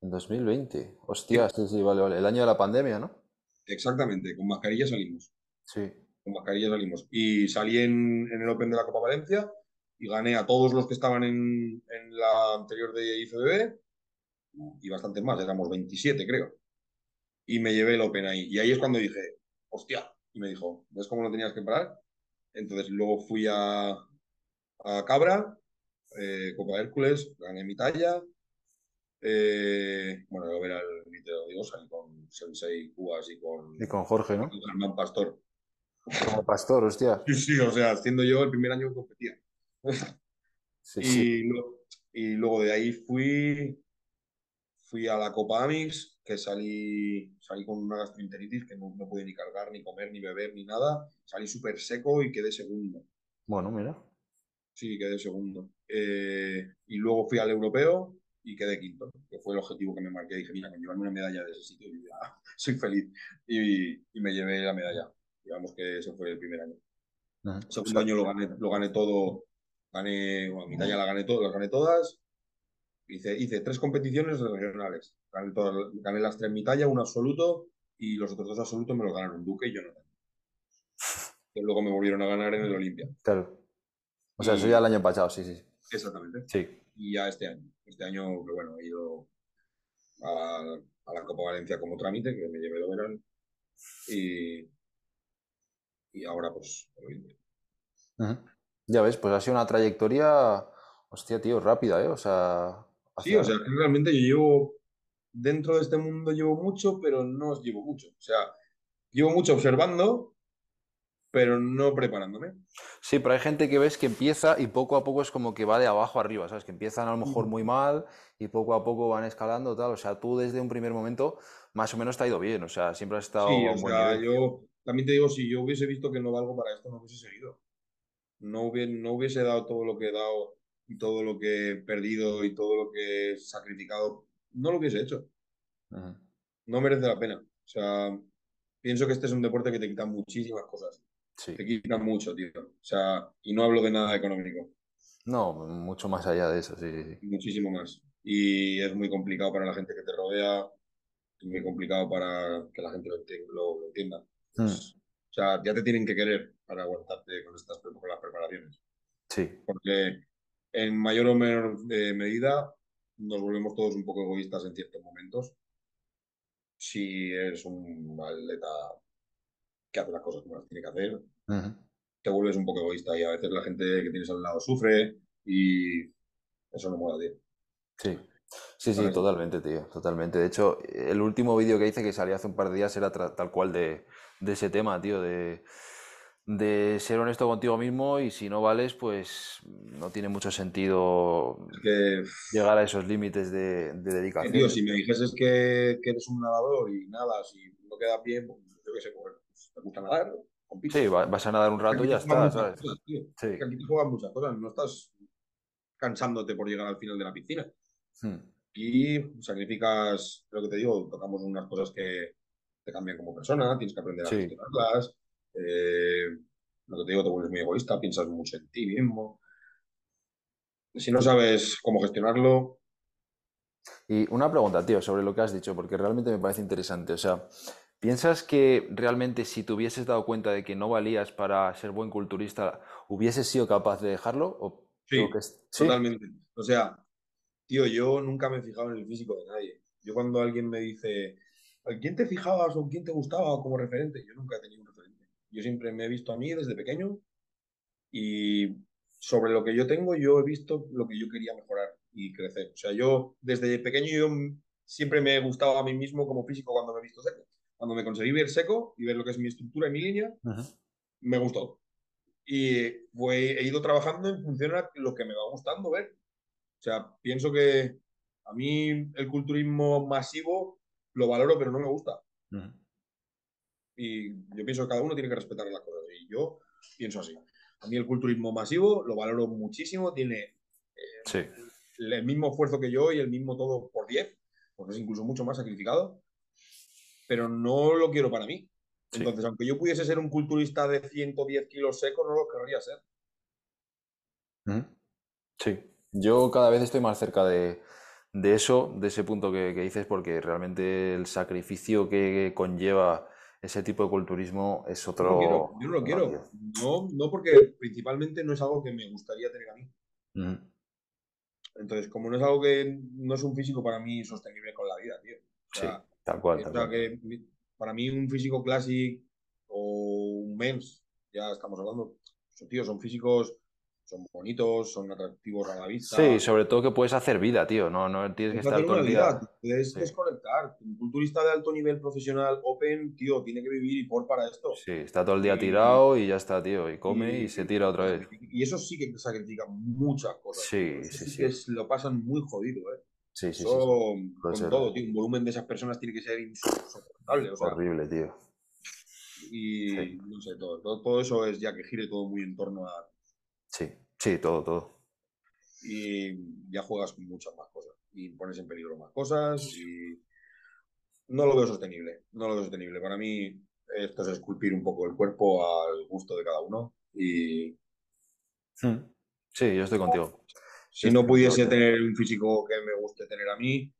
[SPEAKER 2] En 2020. Hostia, sí, sí, vale, vale. El año de la pandemia, ¿no?
[SPEAKER 1] Exactamente, con mascarilla salimos.
[SPEAKER 2] Sí.
[SPEAKER 1] Con mascarilla salimos. Y salí en, en el Open de la Copa Valencia y gané a todos los que estaban en, en la anterior de IFBB y bastantes más, éramos 27 creo. Y me llevé el Open ahí. Y ahí es cuando dije, hostia, y me dijo, ¿ves cómo no tenías que parar? Entonces luego fui a, a Cabra, eh, Copa Hércules, gané mi talla. Eh, bueno, luego era el lo digo, salí con Sensei Cubas y con,
[SPEAKER 2] Y con Jorge, ¿no?
[SPEAKER 1] con Germán Pastor.
[SPEAKER 2] Como pastor, hostia.
[SPEAKER 1] Sí, sí, o sea, siendo yo el primer año que competía.
[SPEAKER 2] Sí, sí.
[SPEAKER 1] Lo- y luego de ahí fui, fui a la Copa Amix, que salí, salí con una gastroenteritis que no, no pude ni cargar, ni comer, ni beber, ni nada. Salí súper seco y quedé segundo.
[SPEAKER 2] Bueno, mira.
[SPEAKER 1] Sí, quedé segundo. Eh, y luego fui al europeo y quedé quinto, que fue el objetivo que me marqué. Dije, mira, con llevarme una medalla de ese sitio, yo ya soy feliz. Y, y me llevé la medalla. Digamos que ese fue el primer año. El segundo año lo gané, lo gané todo. Gané, bueno, mi talla la gané, todo, las gané todas. Hice, hice tres competiciones regionales. Gané, las tres mi talla, un absoluto, y los otros dos absolutos me los ganaron Duque y Jonathan. Que luego me volvieron a ganar en el Olimpia.
[SPEAKER 2] Claro. O sea, eso ya el año pasado, sí, sí.
[SPEAKER 1] Exactamente.
[SPEAKER 2] Sí.
[SPEAKER 1] Y ya este año. Este año, que bueno, he ido a, a la Copa Valencia como trámite, que me llevé de verano. Y, y ahora, pues, el Olimpia.
[SPEAKER 2] Ya ves, pues ha sido una trayectoria, hostia, tío, rápida, ¿eh? O sea,
[SPEAKER 1] Sí, o sea, que realmente yo llevo, dentro de este mundo llevo mucho, pero no os llevo mucho. O sea, llevo mucho observando pero no preparándome.
[SPEAKER 2] Sí, pero hay gente que ves que empieza y poco a poco es como que va de abajo arriba, ¿sabes? Que empiezan a lo mejor muy mal y poco a poco van escalando, tal. O sea, tú desde un primer momento más o menos te ha ido bien, o sea, siempre has estado
[SPEAKER 1] Sí, o
[SPEAKER 2] buen
[SPEAKER 1] sea,
[SPEAKER 2] nivel.
[SPEAKER 1] yo también te digo, si yo hubiese visto que no valgo para esto, no hubiese seguido. No hubiese, no hubiese dado todo lo que he dado y todo lo que he perdido y todo lo que he sacrificado, no lo hubiese hecho.
[SPEAKER 2] Ujú.
[SPEAKER 1] No merece la pena. O sea, pienso que este es un deporte que te quita muchísimas cosas.
[SPEAKER 2] Sí.
[SPEAKER 1] Te quita mucho, tío. O sea, y no hablo de nada económico,
[SPEAKER 2] No, mucho más allá de eso, sí, sí, sí.
[SPEAKER 1] muchísimo más. Y es muy complicado para la gente que te rodea, es muy complicado para que la gente lo, enti- lo- lo entienda.
[SPEAKER 2] Mm,
[SPEAKER 1] Pues, o sea, ya te tienen que querer para aguantarte con estas con las preparaciones.
[SPEAKER 2] sí.
[SPEAKER 1] Porque en mayor o menor eh, medida nos volvemos todos un poco egoístas en ciertos momentos. Si eres un atleta que hace las cosas como las tiene que hacer, te vuelves un poco egoísta y a veces la gente que tienes al lado sufre y eso no mola, tío.
[SPEAKER 2] Sí. Sí, sí, totalmente, tío, totalmente. De hecho, el último vídeo que hice que salió hace un par de días era tal cual de, de ese tema, tío, de, de ser honesto contigo mismo y si no vales, pues no tiene mucho sentido
[SPEAKER 1] Es que,
[SPEAKER 2] llegar a esos límites de, dedicación.
[SPEAKER 1] tío, si me dijeses que, que eres un nadador y nadas y no quedas bien, pues yo qué sé, pues, te gusta nadar, compite.
[SPEAKER 2] Sí, va- vas a nadar un rato y ya está, ¿sabes?
[SPEAKER 1] cosas, tío.
[SPEAKER 2] Sí.
[SPEAKER 1] Que aquí te juegan muchas cosas, no estás cansándote por llegar al final de la piscina.
[SPEAKER 2] Hmm.
[SPEAKER 1] Y sacrificas, lo que te digo, tocamos unas cosas que te cambian como persona, tienes que aprender a
[SPEAKER 2] Sí.
[SPEAKER 1] gestionarlas. Eh, lo que te digo, te vuelves muy egoísta, piensas mucho en ti mismo. Si no sabes cómo gestionarlo,
[SPEAKER 2] Y una pregunta, tío, sobre lo que has dicho, porque realmente me parece interesante. O sea, ¿piensas que realmente si te hubieses dado cuenta de que no valías para ser buen culturista, hubieses sido capaz de dejarlo? ¿O
[SPEAKER 1] sí,
[SPEAKER 2] lo que es- ¿Sí?
[SPEAKER 1] totalmente. O sea, tío, yo nunca me he fijado en el físico de nadie. Yo cuando alguien me dice, ¿a quién te fijabas o quién te gustaba como referente? Yo nunca he tenido. Yo siempre me he visto a mí desde pequeño y sobre lo que yo tengo, yo he visto lo que yo quería mejorar y crecer. O sea, yo desde pequeño yo siempre me he gustado a mí mismo como físico cuando me he visto seco. Cuando me conseguí ver seco y ver lo que es mi estructura y mi línea, me gustó. Y pues, he ido trabajando en función a lo que me va gustando ver. O sea, pienso que a mí el culturismo masivo lo valoro, pero no me gusta.
[SPEAKER 2] Ujú.
[SPEAKER 1] Y yo pienso que cada uno tiene que respetar las cosas. Y yo pienso así. A mí el culturismo masivo lo valoro muchísimo, tiene
[SPEAKER 2] Sí.
[SPEAKER 1] el mismo esfuerzo que yo y el mismo todo por 10, porque es incluso mucho más sacrificado, pero no lo quiero para mí.
[SPEAKER 2] Sí.
[SPEAKER 1] Entonces, aunque yo pudiese ser un culturista de 110 kilos seco, no lo querría ser.
[SPEAKER 2] Ujú. Sí, yo cada vez estoy más cerca de, de eso, de ese punto que, que dices, porque realmente el sacrificio que conlleva ese tipo de culturismo es
[SPEAKER 1] Yo no quiero,
[SPEAKER 2] otro...
[SPEAKER 1] yo no lo
[SPEAKER 2] otro
[SPEAKER 1] quiero. No, no porque principalmente no es algo que me gustaría tener a mí. Entonces, como no es algo que no es un físico para mí sostenible con la vida, tío. O
[SPEAKER 2] Sí, tal cual, tal
[SPEAKER 1] piensa
[SPEAKER 2] cual.
[SPEAKER 1] que para mí un físico classic o un mens, ya estamos hablando, tío, son físicos, son bonitos, son atractivos a la vista.
[SPEAKER 2] Sí, sobre todo que puedes hacer vida, tío, no, no tienes que estar todo el día...
[SPEAKER 1] puedes
[SPEAKER 2] Sí.
[SPEAKER 1] desconectar. Un culturista de alto nivel profesional, open, tío, tiene que vivir y por para esto.
[SPEAKER 2] Sí, está todo el día tirado y ya está, tío, y come y,
[SPEAKER 1] y-
[SPEAKER 2] se tira otra vez.
[SPEAKER 1] Y eso sí que sacrifica muchas cosas.
[SPEAKER 2] Sí,
[SPEAKER 1] tío.
[SPEAKER 2] Sí,
[SPEAKER 1] sí
[SPEAKER 2] sí.
[SPEAKER 1] que es- lo pasan muy jodido, ¿eh?
[SPEAKER 2] Sí, sí, sí,
[SPEAKER 1] Eso,
[SPEAKER 2] sí. Puede
[SPEAKER 1] con
[SPEAKER 2] ser
[SPEAKER 1] todo, tío. Un volumen de esas personas tiene que ser insoportable. O sea,
[SPEAKER 2] horrible, tío.
[SPEAKER 1] y no sé, todo, todo, todo eso es ya que gire todo muy en torno a.
[SPEAKER 2] Sí, sí, todo, todo.
[SPEAKER 1] Y ya juegas con muchas más cosas. Y pones en peligro más cosas. Y no lo veo sostenible. No lo veo sostenible. Para mí, esto es esculpir un poco el cuerpo al gusto de cada uno. Y
[SPEAKER 2] Mm. Sí, yo estoy contigo.
[SPEAKER 1] si no pudiese tener un físico que me guste tener a mí,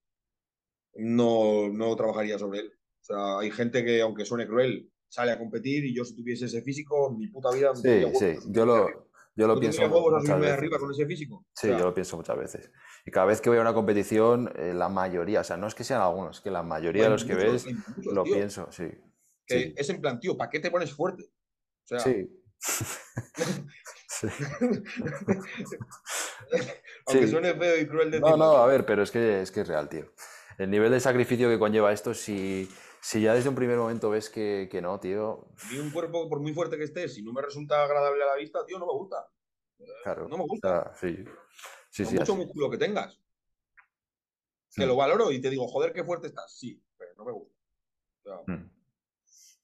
[SPEAKER 1] no, no trabajaría sobre él. O sea, hay gente que, aunque suene cruel, sale a competir y yo si tuviese ese físico, mi puta vida me
[SPEAKER 2] Sí, sí, yo lo, yo lo
[SPEAKER 1] ¿No
[SPEAKER 2] pienso muchas veces.
[SPEAKER 1] arriba con ese físico?
[SPEAKER 2] Sí, yo lo pienso muchas veces. Y cada vez que voy a una competición, eh, la mayoría, o sea, no es que sean algunos, es que la mayoría de los que ves
[SPEAKER 1] muchos,
[SPEAKER 2] lo
[SPEAKER 1] tío,
[SPEAKER 2] pienso, sí.
[SPEAKER 1] que
[SPEAKER 2] Sí,
[SPEAKER 1] es en plan, tío, ¿para qué te pones fuerte? O sea,
[SPEAKER 2] sí. Sí.
[SPEAKER 1] aunque suene feo y cruel
[SPEAKER 2] No,
[SPEAKER 1] decirlo,
[SPEAKER 2] no,
[SPEAKER 1] tío.
[SPEAKER 2] a ver, pero es que es que es real, tío. El nivel de sacrificio que conlleva esto, si, si ya desde un primer momento ves que, que no, tío.
[SPEAKER 1] Y un cuerpo, por muy fuerte que esté, si no me resulta agradable a la vista, tío, no me gusta.
[SPEAKER 2] Claro.
[SPEAKER 1] No me gusta.
[SPEAKER 2] sí. Sí,
[SPEAKER 1] Por
[SPEAKER 2] sí,
[SPEAKER 1] mucho
[SPEAKER 2] así.
[SPEAKER 1] músculo que tengas. Que
[SPEAKER 2] Mm.
[SPEAKER 1] lo valoro y te digo, joder, qué fuerte estás. Sí, pero no me gusta. O sea,
[SPEAKER 2] Mm.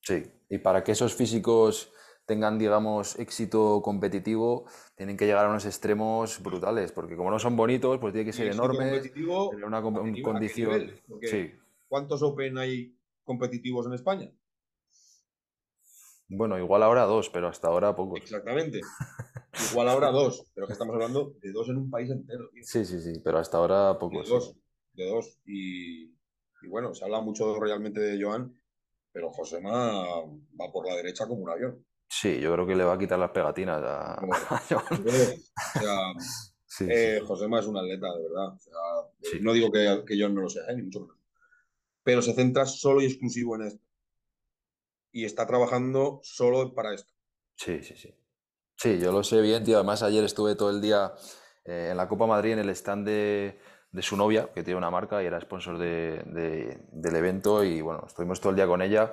[SPEAKER 2] Sí, y para que esos físicos tengan, digamos, éxito competitivo, tienen que llegar a unos extremos brutales, porque como no son bonitos, pues tiene que ser Sí,
[SPEAKER 1] ¿Cuántos Open hay competitivos en España?
[SPEAKER 2] bueno, igual ahora dos, pero hasta ahora pocos.
[SPEAKER 1] Exactamente. Igual ahora dos, pero que estamos hablando de dos en un país entero, tío.
[SPEAKER 2] Sí, sí, sí, pero hasta ahora
[SPEAKER 1] De
[SPEAKER 2] pocos.
[SPEAKER 1] dos, de dos. Y, y bueno, se habla mucho realmente de Joan, pero Josema va por la derecha como un avión.
[SPEAKER 2] Sí, yo creo que le va a quitar las pegatinas a,
[SPEAKER 1] Como-
[SPEAKER 2] a Joan.
[SPEAKER 1] Yo creo, o sea,
[SPEAKER 2] Sí,
[SPEAKER 1] eh,
[SPEAKER 2] sí.
[SPEAKER 1] Josema es un atleta, de verdad. O sea,
[SPEAKER 2] Sí.
[SPEAKER 1] No digo que, que John no lo sea, eh, ni mucho menos. Pero se centra solo y exclusivo en esto. Y está trabajando solo para esto.
[SPEAKER 2] Sí, sí, sí. Sí, yo lo sé bien, tío. Además, ayer estuve todo el día eh, en la Copa Madrid en el stand de, de su novia, que tiene una marca y era sponsor de- de- del evento. Y bueno, estuvimos todo el día con ella.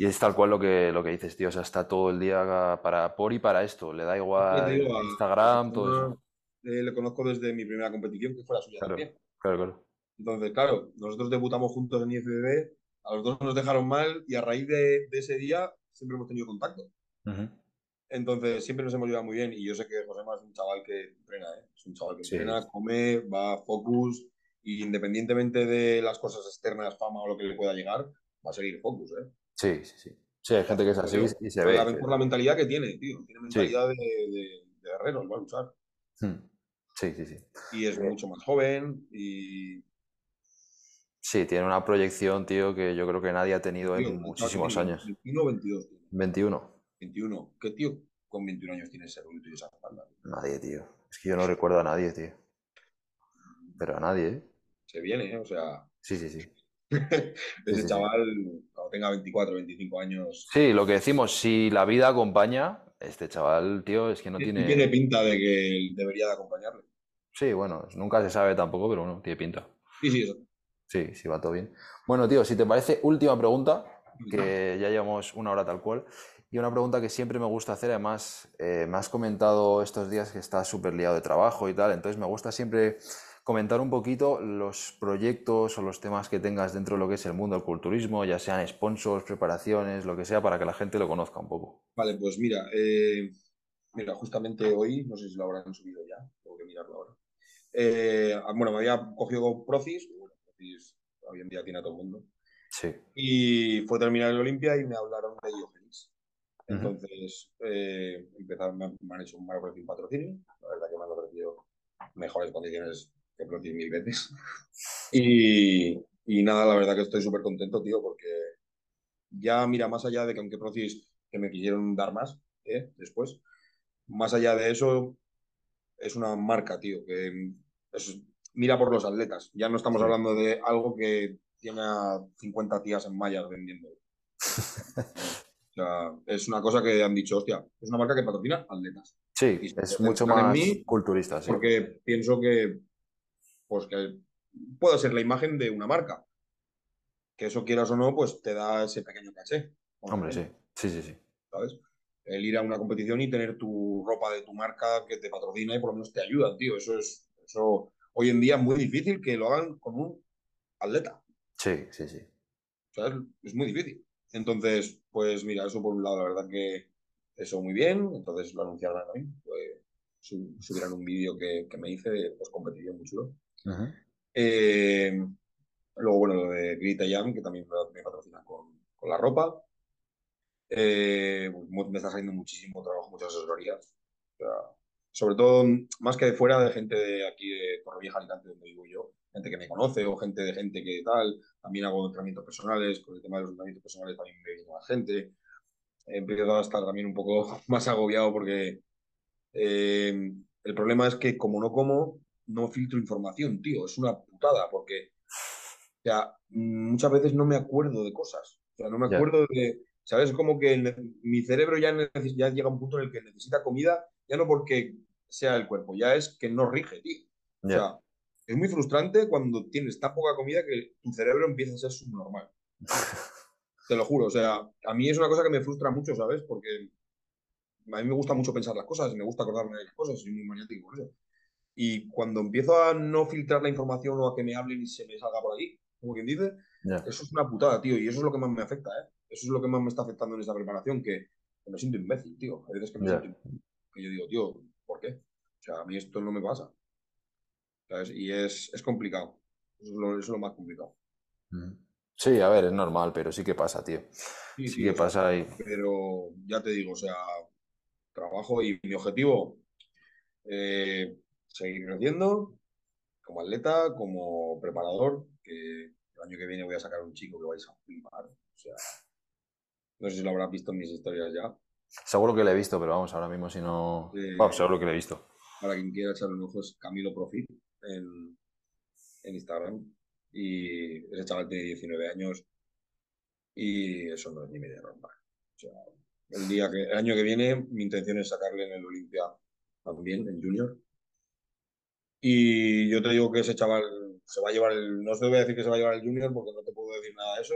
[SPEAKER 2] Y es tal cual lo que, lo que dices, tío. O sea, está todo el día para, por y para esto. Le da igual
[SPEAKER 1] digo,
[SPEAKER 2] Instagram,
[SPEAKER 1] a
[SPEAKER 2] todo eso.
[SPEAKER 1] eh, le conozco desde mi primera competición, que fue la suya
[SPEAKER 2] Claro,
[SPEAKER 1] también.
[SPEAKER 2] claro, claro.
[SPEAKER 1] Entonces, claro, nosotros debutamos juntos en IFBB, a los dos nos dejaron mal y a raíz de, de ese día siempre hemos tenido contacto.
[SPEAKER 2] Ujú.
[SPEAKER 1] Entonces, siempre nos hemos llevado muy bien y yo sé que José es un chaval que entrena, ¿eh? Es un chaval que
[SPEAKER 2] Sí.
[SPEAKER 1] entrena, come, va a focus y independientemente de las cosas externas, fama o lo que le pueda llegar, va a seguir focus, ¿eh?
[SPEAKER 2] Sí, sí, sí. Sí, hay gente que es así y se ve.
[SPEAKER 1] la, por la mentalidad que tiene, tío. Tiene mentalidad de, de, de guerrero, va a luchar.
[SPEAKER 2] Hmm. Sí, sí, sí.
[SPEAKER 1] Y es mucho más joven y...
[SPEAKER 2] Sí, tiene una proyección, tío, que yo creo que nadie ha tenido
[SPEAKER 1] tío,
[SPEAKER 2] en muchísimos años.
[SPEAKER 1] 21 o 22 tiene.
[SPEAKER 2] 21.
[SPEAKER 1] 21. ¿Qué tío con 21 años tiene ese adulto y esa espalda?
[SPEAKER 2] Nadie, tío. Es que yo no recuerdo a nadie, tío. Pero a nadie, ¿eh?
[SPEAKER 1] Se viene, ¿eh? O sea,
[SPEAKER 2] Sí, sí, sí.
[SPEAKER 1] ese chaval, cuando tenga 24, 25 años,
[SPEAKER 2] Sí, lo que decimos, si la vida acompaña, este chaval, tío, es que no tiene...
[SPEAKER 1] tiene pinta de que debería de acompañarle.
[SPEAKER 2] Sí, bueno, nunca se sabe tampoco, pero bueno, tiene pinta.
[SPEAKER 1] Sí, sí, eso.
[SPEAKER 2] Sí, sí, va todo bien. Bueno, tío, si te parece, última pregunta, que ya llevamos una hora tal cual, y una pregunta que siempre me gusta hacer, además, eh, me has comentado estos días que estás súper liado de trabajo y tal, entonces me gusta siempre comentar un poquito los proyectos o los temas que tengas dentro de lo que es el mundo del culturismo, ya sean sponsors, preparaciones, lo que sea, para que la gente lo conozca un poco.
[SPEAKER 1] Vale, pues mira, eh, mira, justamente hoy, no sé si lo habrán subido ya, tengo que mirarlo ahora. Eh, bueno, me había cogido Procis, bueno, Procis hoy en día tiene a todo el mundo,
[SPEAKER 2] Sí.
[SPEAKER 1] y fue terminar el Olimpia y me hablaron de Diogenes. Entonces, eh, empezaron, me, han- hecho un patrocinio, la verdad que me han ofrecido mejores condiciones que mil veces. Y, y nada, la verdad que estoy súper contento, tío, porque ya, mira, más allá de que aunque Procis que me quisieron dar más, ¿eh? después, más allá de eso, es una marca, tío, que es- mira por los atletas. Ya no estamos hablando de algo que tiene a 50 tías en mallas vendiendo. O sea, es una cosa que han dicho, hostia, es una marca que patrocina atletas.
[SPEAKER 2] Sí,
[SPEAKER 1] Y
[SPEAKER 2] es mucho más
[SPEAKER 1] mí
[SPEAKER 2] culturista, sí.
[SPEAKER 1] Porque pienso que, pues que puede ser la imagen de una marca. Que eso quieras o no, pues te da ese pequeño caché.
[SPEAKER 2] Hombre, sí, sí, sí, sí.
[SPEAKER 1] ¿sabes? El ir a una competición y tener tu ropa de tu marca que te patrocina y por lo menos te ayuda, tío. Eso es, eso hoy en día es muy difícil que lo hagan con un atleta,
[SPEAKER 2] Sí, sí, sí.
[SPEAKER 1] ¿sabes? Es muy difícil. Entonces, pues mira, eso por un lado, la verdad que eso muy bien. Entonces lo anunciaron hoy. Pues, su- subieron un vídeo que, que me hice de pues, competición muy chulo. Eh, luego, bueno, lo de Grita Jam, que también me, me patrocina con, con la ropa. Eh, me está saliendo muchísimo trabajo, muchas asesorías. O sea, sobre todo, más que de fuera, de gente de aquí de Torrevieja, Alicante, donde vivo yo. Gente que me conoce o gente de gente que tal. También hago entrenamientos personales. Con el tema de los entrenamientos personales también me viene más gente. Empiezo a estar también un poco más agobiado porque eh, el problema es que como no como, no filtro información, tío. Es una putada porque o sea, muchas veces no me acuerdo de cosas. O sea, no me
[SPEAKER 2] Ya.
[SPEAKER 1] acuerdo de. ¿Sabes? Como que mi cerebro ya, llega a un punto en el que necesita comida, ya no porque sea el cuerpo, ya es que no rige, tío. O
[SPEAKER 2] Ya.
[SPEAKER 1] sea, es muy frustrante cuando tienes tan poca comida que tu cerebro empieza a ser subnormal. Te lo juro, o sea, a mí es una cosa que me frustra mucho, ¿sabes? Porque a mí me gusta mucho pensar las cosas, me gusta acordarme de las cosas, soy muy maniático por eso. Y cuando empiezo a no filtrar la información o a que me hablen y se me salga por aquí, como quien dice, eso es una putada, tío, y eso es lo que más me afecta, ¿eh? Eso es lo que más me está afectando en esta preparación, que, me siento imbécil, tío. Hay veces que me siento que yo digo, tío, ¿por qué? O sea, a mí esto no me pasa. ¿Sabes? Y es, es complicado. Eso es, lo, eso es, lo, más complicado.
[SPEAKER 2] Mm. Sí, a ver, es normal, pero sí que pasa, tío. Sí, sí, que pasa ahí.
[SPEAKER 1] Pero ya te digo, o sea, trabajo y mi objetivo, eh, seguir creciendo como atleta, como preparador, que el año que viene voy a sacar un chico que vais a flipar. O sea, no sé si lo habrás visto en mis historias ya.
[SPEAKER 2] Seguro que lo he visto, pero vamos, ahora mismo si no... vamos, seguro que lo he visto.
[SPEAKER 1] Para quien quiera echarle un ojo es Camilo Profit en, en Instagram. Y ese chaval tiene 19 años y eso no es ni media. O sea, el, día que, el año que viene mi intención es sacarle en el Olimpia también, en Junior. Y yo te digo que ese chaval se va a llevar el. No te voy a decir que se va a llevar el Junior porque no te puedo decir nada de eso,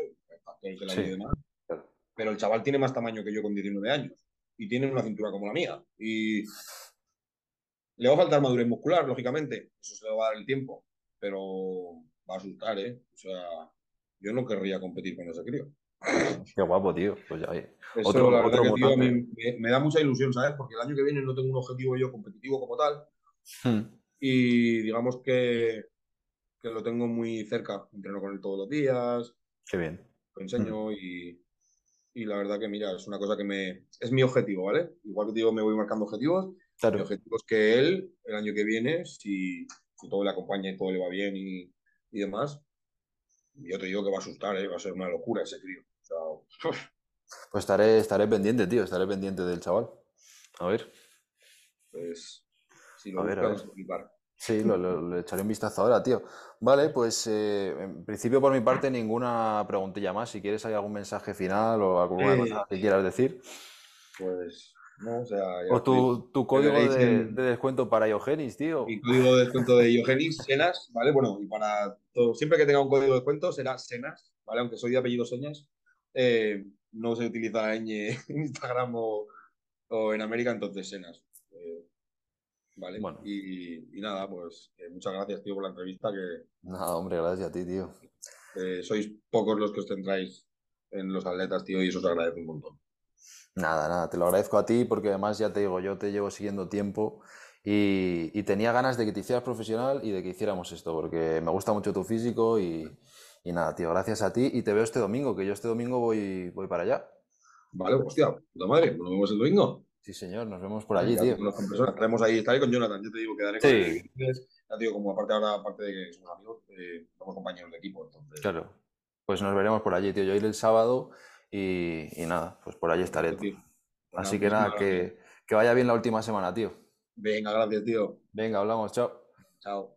[SPEAKER 1] Pero el chaval tiene más tamaño que yo con 19 años y tiene una cintura como la mía. Y le va a faltar madurez muscular, lógicamente. Eso se le va a dar el tiempo. Pero va a asustar, ¿eh? O sea, yo no querría competir con ese crío.
[SPEAKER 2] Qué guapo, tío. Pues ya
[SPEAKER 1] otro, me, da mucha ilusión, ¿sabes? Porque el año que viene no tengo un objetivo yo competitivo como tal. Hmm. Y digamos que, que, lo tengo muy cerca. Entreno con él todos los días.
[SPEAKER 2] Qué bien.
[SPEAKER 1] Lo enseño y, y, la verdad que, mira, es una cosa que me. Es mi objetivo, ¿vale? Igual que digo, me voy marcando objetivos. Claro. Mi objetivo es que él, el año que viene, si, si todo le acompaña y todo le va bien y, y demás, yo te digo que va a asustar, ¿eh? va a ser una locura ese crío.
[SPEAKER 2] pues estaré, estaré pendiente, tío, estaré pendiente del chaval. A ver.
[SPEAKER 1] Pues si lo a ver, a ver.
[SPEAKER 2] Sí, le echaré un vistazo ahora, tío. Vale, pues eh, en principio por mi parte ninguna preguntilla más. Si quieres hay algún mensaje final o alguna cosa que quieras decir.
[SPEAKER 1] Pues no, o sea...
[SPEAKER 2] O tu, tu código de, descuento para Iogenis, tío.
[SPEAKER 1] Mi código de descuento de Iogenis, Senas, ¿vale? Bueno, y para todo, siempre que tenga un código de descuento será Senas, ¿vale? Aunque soy de apellido Señas, eh, no se utiliza en Instagram o, en América, entonces Senas. Eh, ¿Vale? Bueno. Y, nada, pues muchas gracias, tío, por la entrevista. Que,
[SPEAKER 2] nada, hombre, gracias a ti, tío.
[SPEAKER 1] sois pocos los que os centráis en los atletas, tío, y eso os agradezco un montón.
[SPEAKER 2] Nada, nada, te lo agradezco a ti porque además ya te digo, yo te llevo siguiendo tiempo y, y tenía ganas de que te hicieras profesional y de que hiciéramos esto porque me gusta mucho tu físico y, y nada, tío, gracias a ti y te veo este domingo, que yo este domingo voy, voy para allá.
[SPEAKER 1] Vale, hostia, puta madre, nos vemos el domingo.
[SPEAKER 2] Sí, señor, nos vemos por allí, tío.
[SPEAKER 1] Estaremos ahí, estaré con Jonathan, yo te digo, quedaré con él. Ya digo, como aparte ahora, aparte de que somos amigos, eh, somos compañeros de equipo, entonces...
[SPEAKER 2] Claro, pues nos veremos por allí, tío. Yo iré el sábado y, y nada, pues por allí estaré. Tío. Así que nada, que, que vaya bien la última semana, tío.
[SPEAKER 1] Venga, gracias, tío.
[SPEAKER 2] Venga, hablamos, chao.
[SPEAKER 1] Chao.